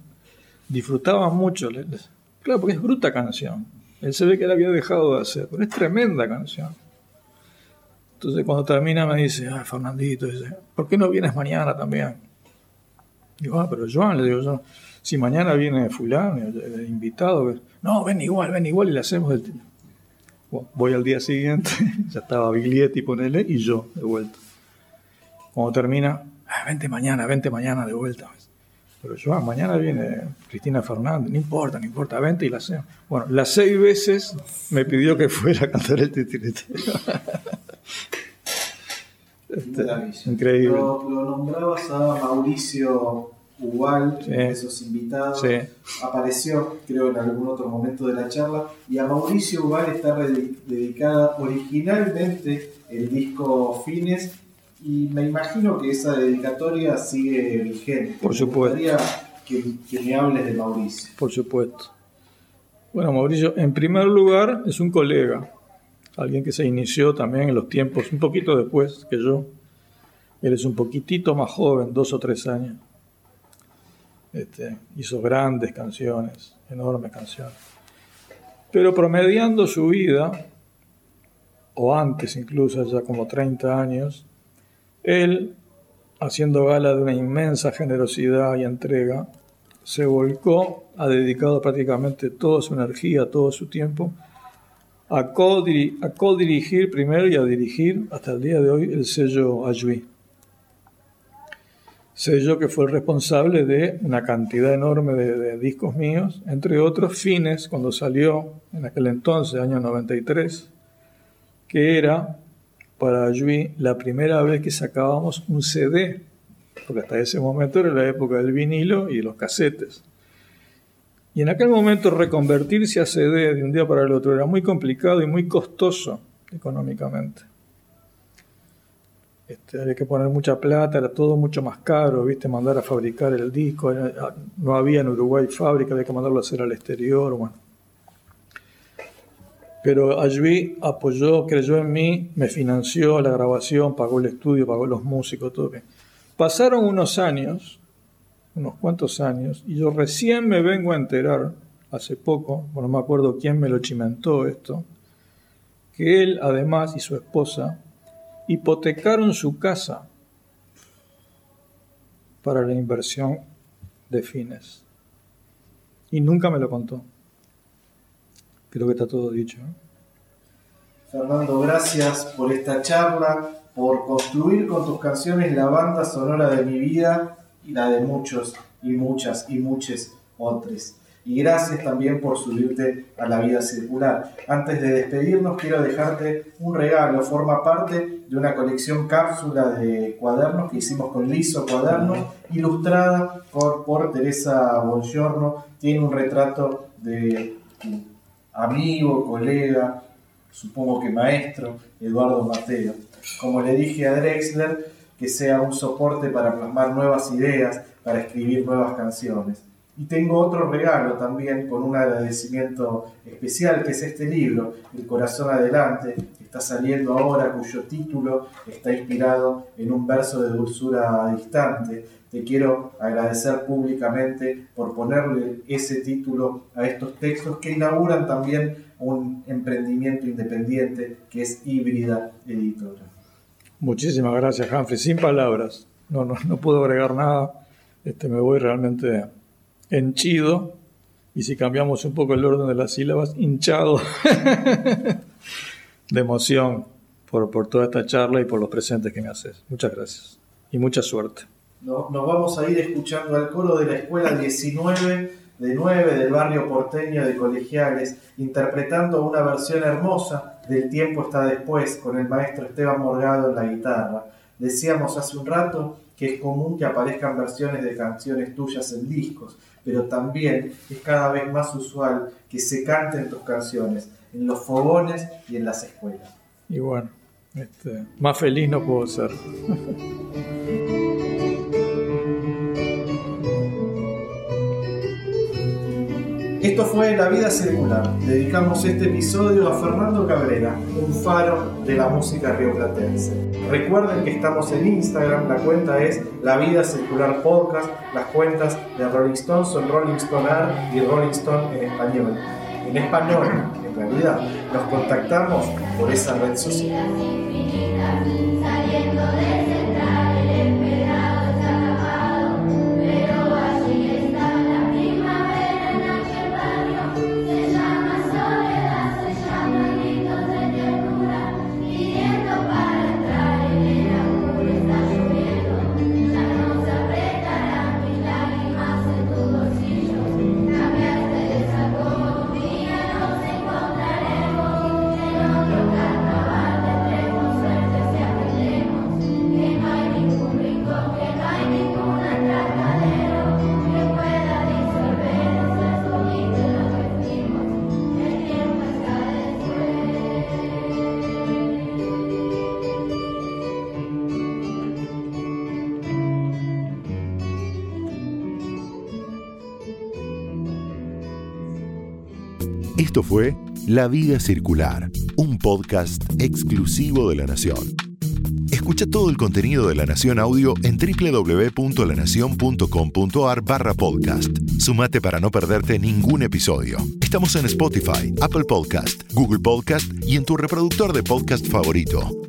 disfrutaban mucho. Claro, porque es bruta canción. Él se ve que la había dejado de hacer, pero es tremenda canción. Entonces cuando termina me dice, ay Fernandito, dice, ¿por qué no vienes mañana también? Digo, ah, pero Joan, le digo yo, si mañana viene fulano, el invitado, no, ven igual, ven igual y le hacemos el voy al día siguiente, ya estaba Biglietti, ponele, y yo de vuelta. Cuando termina, ah, vente mañana, vente mañana de vuelta. Pero yo, ah, mañana viene Cristina Fernández, no importa, no importa, vente y la hacemos. Bueno, las seis veces me pidió que fuera a cantar el titiritero. este, increíble. Lo, lo nombrabas a Mauricio Igual, de esos invitados, apareció, creo, en algún otro momento de la charla. Y a Mauricio Ubal está dedicada originalmente el disco Fines. Y me imagino que esa dedicatoria sigue vigente. Por supuesto. Me que, que me hables de Mauricio. Por supuesto. Bueno, Mauricio, en primer lugar, es un colega, alguien que se inició también en los tiempos, un poquito después que yo. Él es un poquitito más joven, dos o tres años. Este, hizo grandes canciones, enormes canciones. Pero promediando su vida, o antes incluso, ya como 30 años, él, haciendo gala de una inmensa generosidad y entrega, se volcó, ha dedicado prácticamente toda su energía, todo su tiempo, a co-dirigir primero y a dirigir hasta el día de hoy el sello Ayui sello que fue el responsable de una cantidad enorme de, discos míos, entre otros Fines, cuando salió en aquel entonces, año 93, que era para Yui la primera vez que sacábamos un CD, porque hasta ese momento era la época del vinilo y los casetes. Y en aquel momento reconvertirse a CD de un día para el otro era muy complicado y muy costoso económicamente. Este, había que poner mucha plata, era todo mucho más caro, viste, mandar a fabricar el disco, no había en Uruguay fábrica, había que mandarlo a hacer al exterior, bueno. Pero allí apoyó, creyó en mí, me financió la grabación, pagó el estudio, pagó los músicos, todo bien. Pasaron unos años, unos cuantos años, y yo recién me vengo a enterar, hace poco, no me acuerdo quién me lo chimentó esto, que él además y su esposa hipotecaron su casa para la inversión de fines. Y nunca me lo contó. Creo que está todo dicho. Fernando, gracias por esta charla, por construir con tus canciones la banda sonora de mi vida y la de muchos y muchas y muchos otros y gracias también por subirte a la vida circular. Antes de despedirnos quiero dejarte un regalo, forma parte de una colección cápsula de cuadernos que hicimos con Liso Cuadernos, ilustrada por, por Teresa Bongiorno, tiene un retrato de tu amigo, colega, supongo que maestro, Eduardo Mateo. Como le dije a Drexler, que sea un soporte para plasmar nuevas ideas, para escribir nuevas canciones. Y tengo otro regalo también con un agradecimiento especial, que es este libro, El Corazón Adelante, que está saliendo ahora, cuyo título está inspirado en un verso de dulzura distante. Te quiero agradecer públicamente por ponerle ese título a estos textos que inauguran también un emprendimiento independiente que es Híbrida Editora. Muchísimas gracias, Humphrey. Sin palabras. No, no, no puedo agregar nada. Este, me voy realmente henchido, y si cambiamos un poco el orden de las sílabas, hinchado de emoción por, por toda esta charla y por los presentes que me haces. Muchas gracias y mucha suerte. nos vamos a ir escuchando al coro de la escuela 19 de 9 del barrio porteño de colegiales, interpretando una versión hermosa del tiempo está después con el maestro Esteban Morgado en la guitarra. Decíamos hace un rato que es común que aparezcan versiones de canciones tuyas en discos, pero también es cada vez más usual que se canten tus canciones en los fogones y en las escuelas. Y bueno, este, más feliz no puedo ser. Esto fue La Vida Circular. Dedicamos este episodio a Fernando Cabrera, un faro de la música rioplatense. Recuerden que estamos en Instagram, la cuenta es La Vida Circular Podcast, las cuentas de Rolling Stone son Rolling Stone Art y Rolling Stone en español. En español, en realidad, nos contactamos por esa red social. Fue La Vida Circular, un podcast exclusivo de La Nación. Escucha todo el contenido de La Nación Audio en www.lanacion.com.ar barra podcast. Sumate para no perderte ningún episodio. Estamos en Spotify, Apple Podcast, Google Podcast y en tu reproductor de podcast favorito.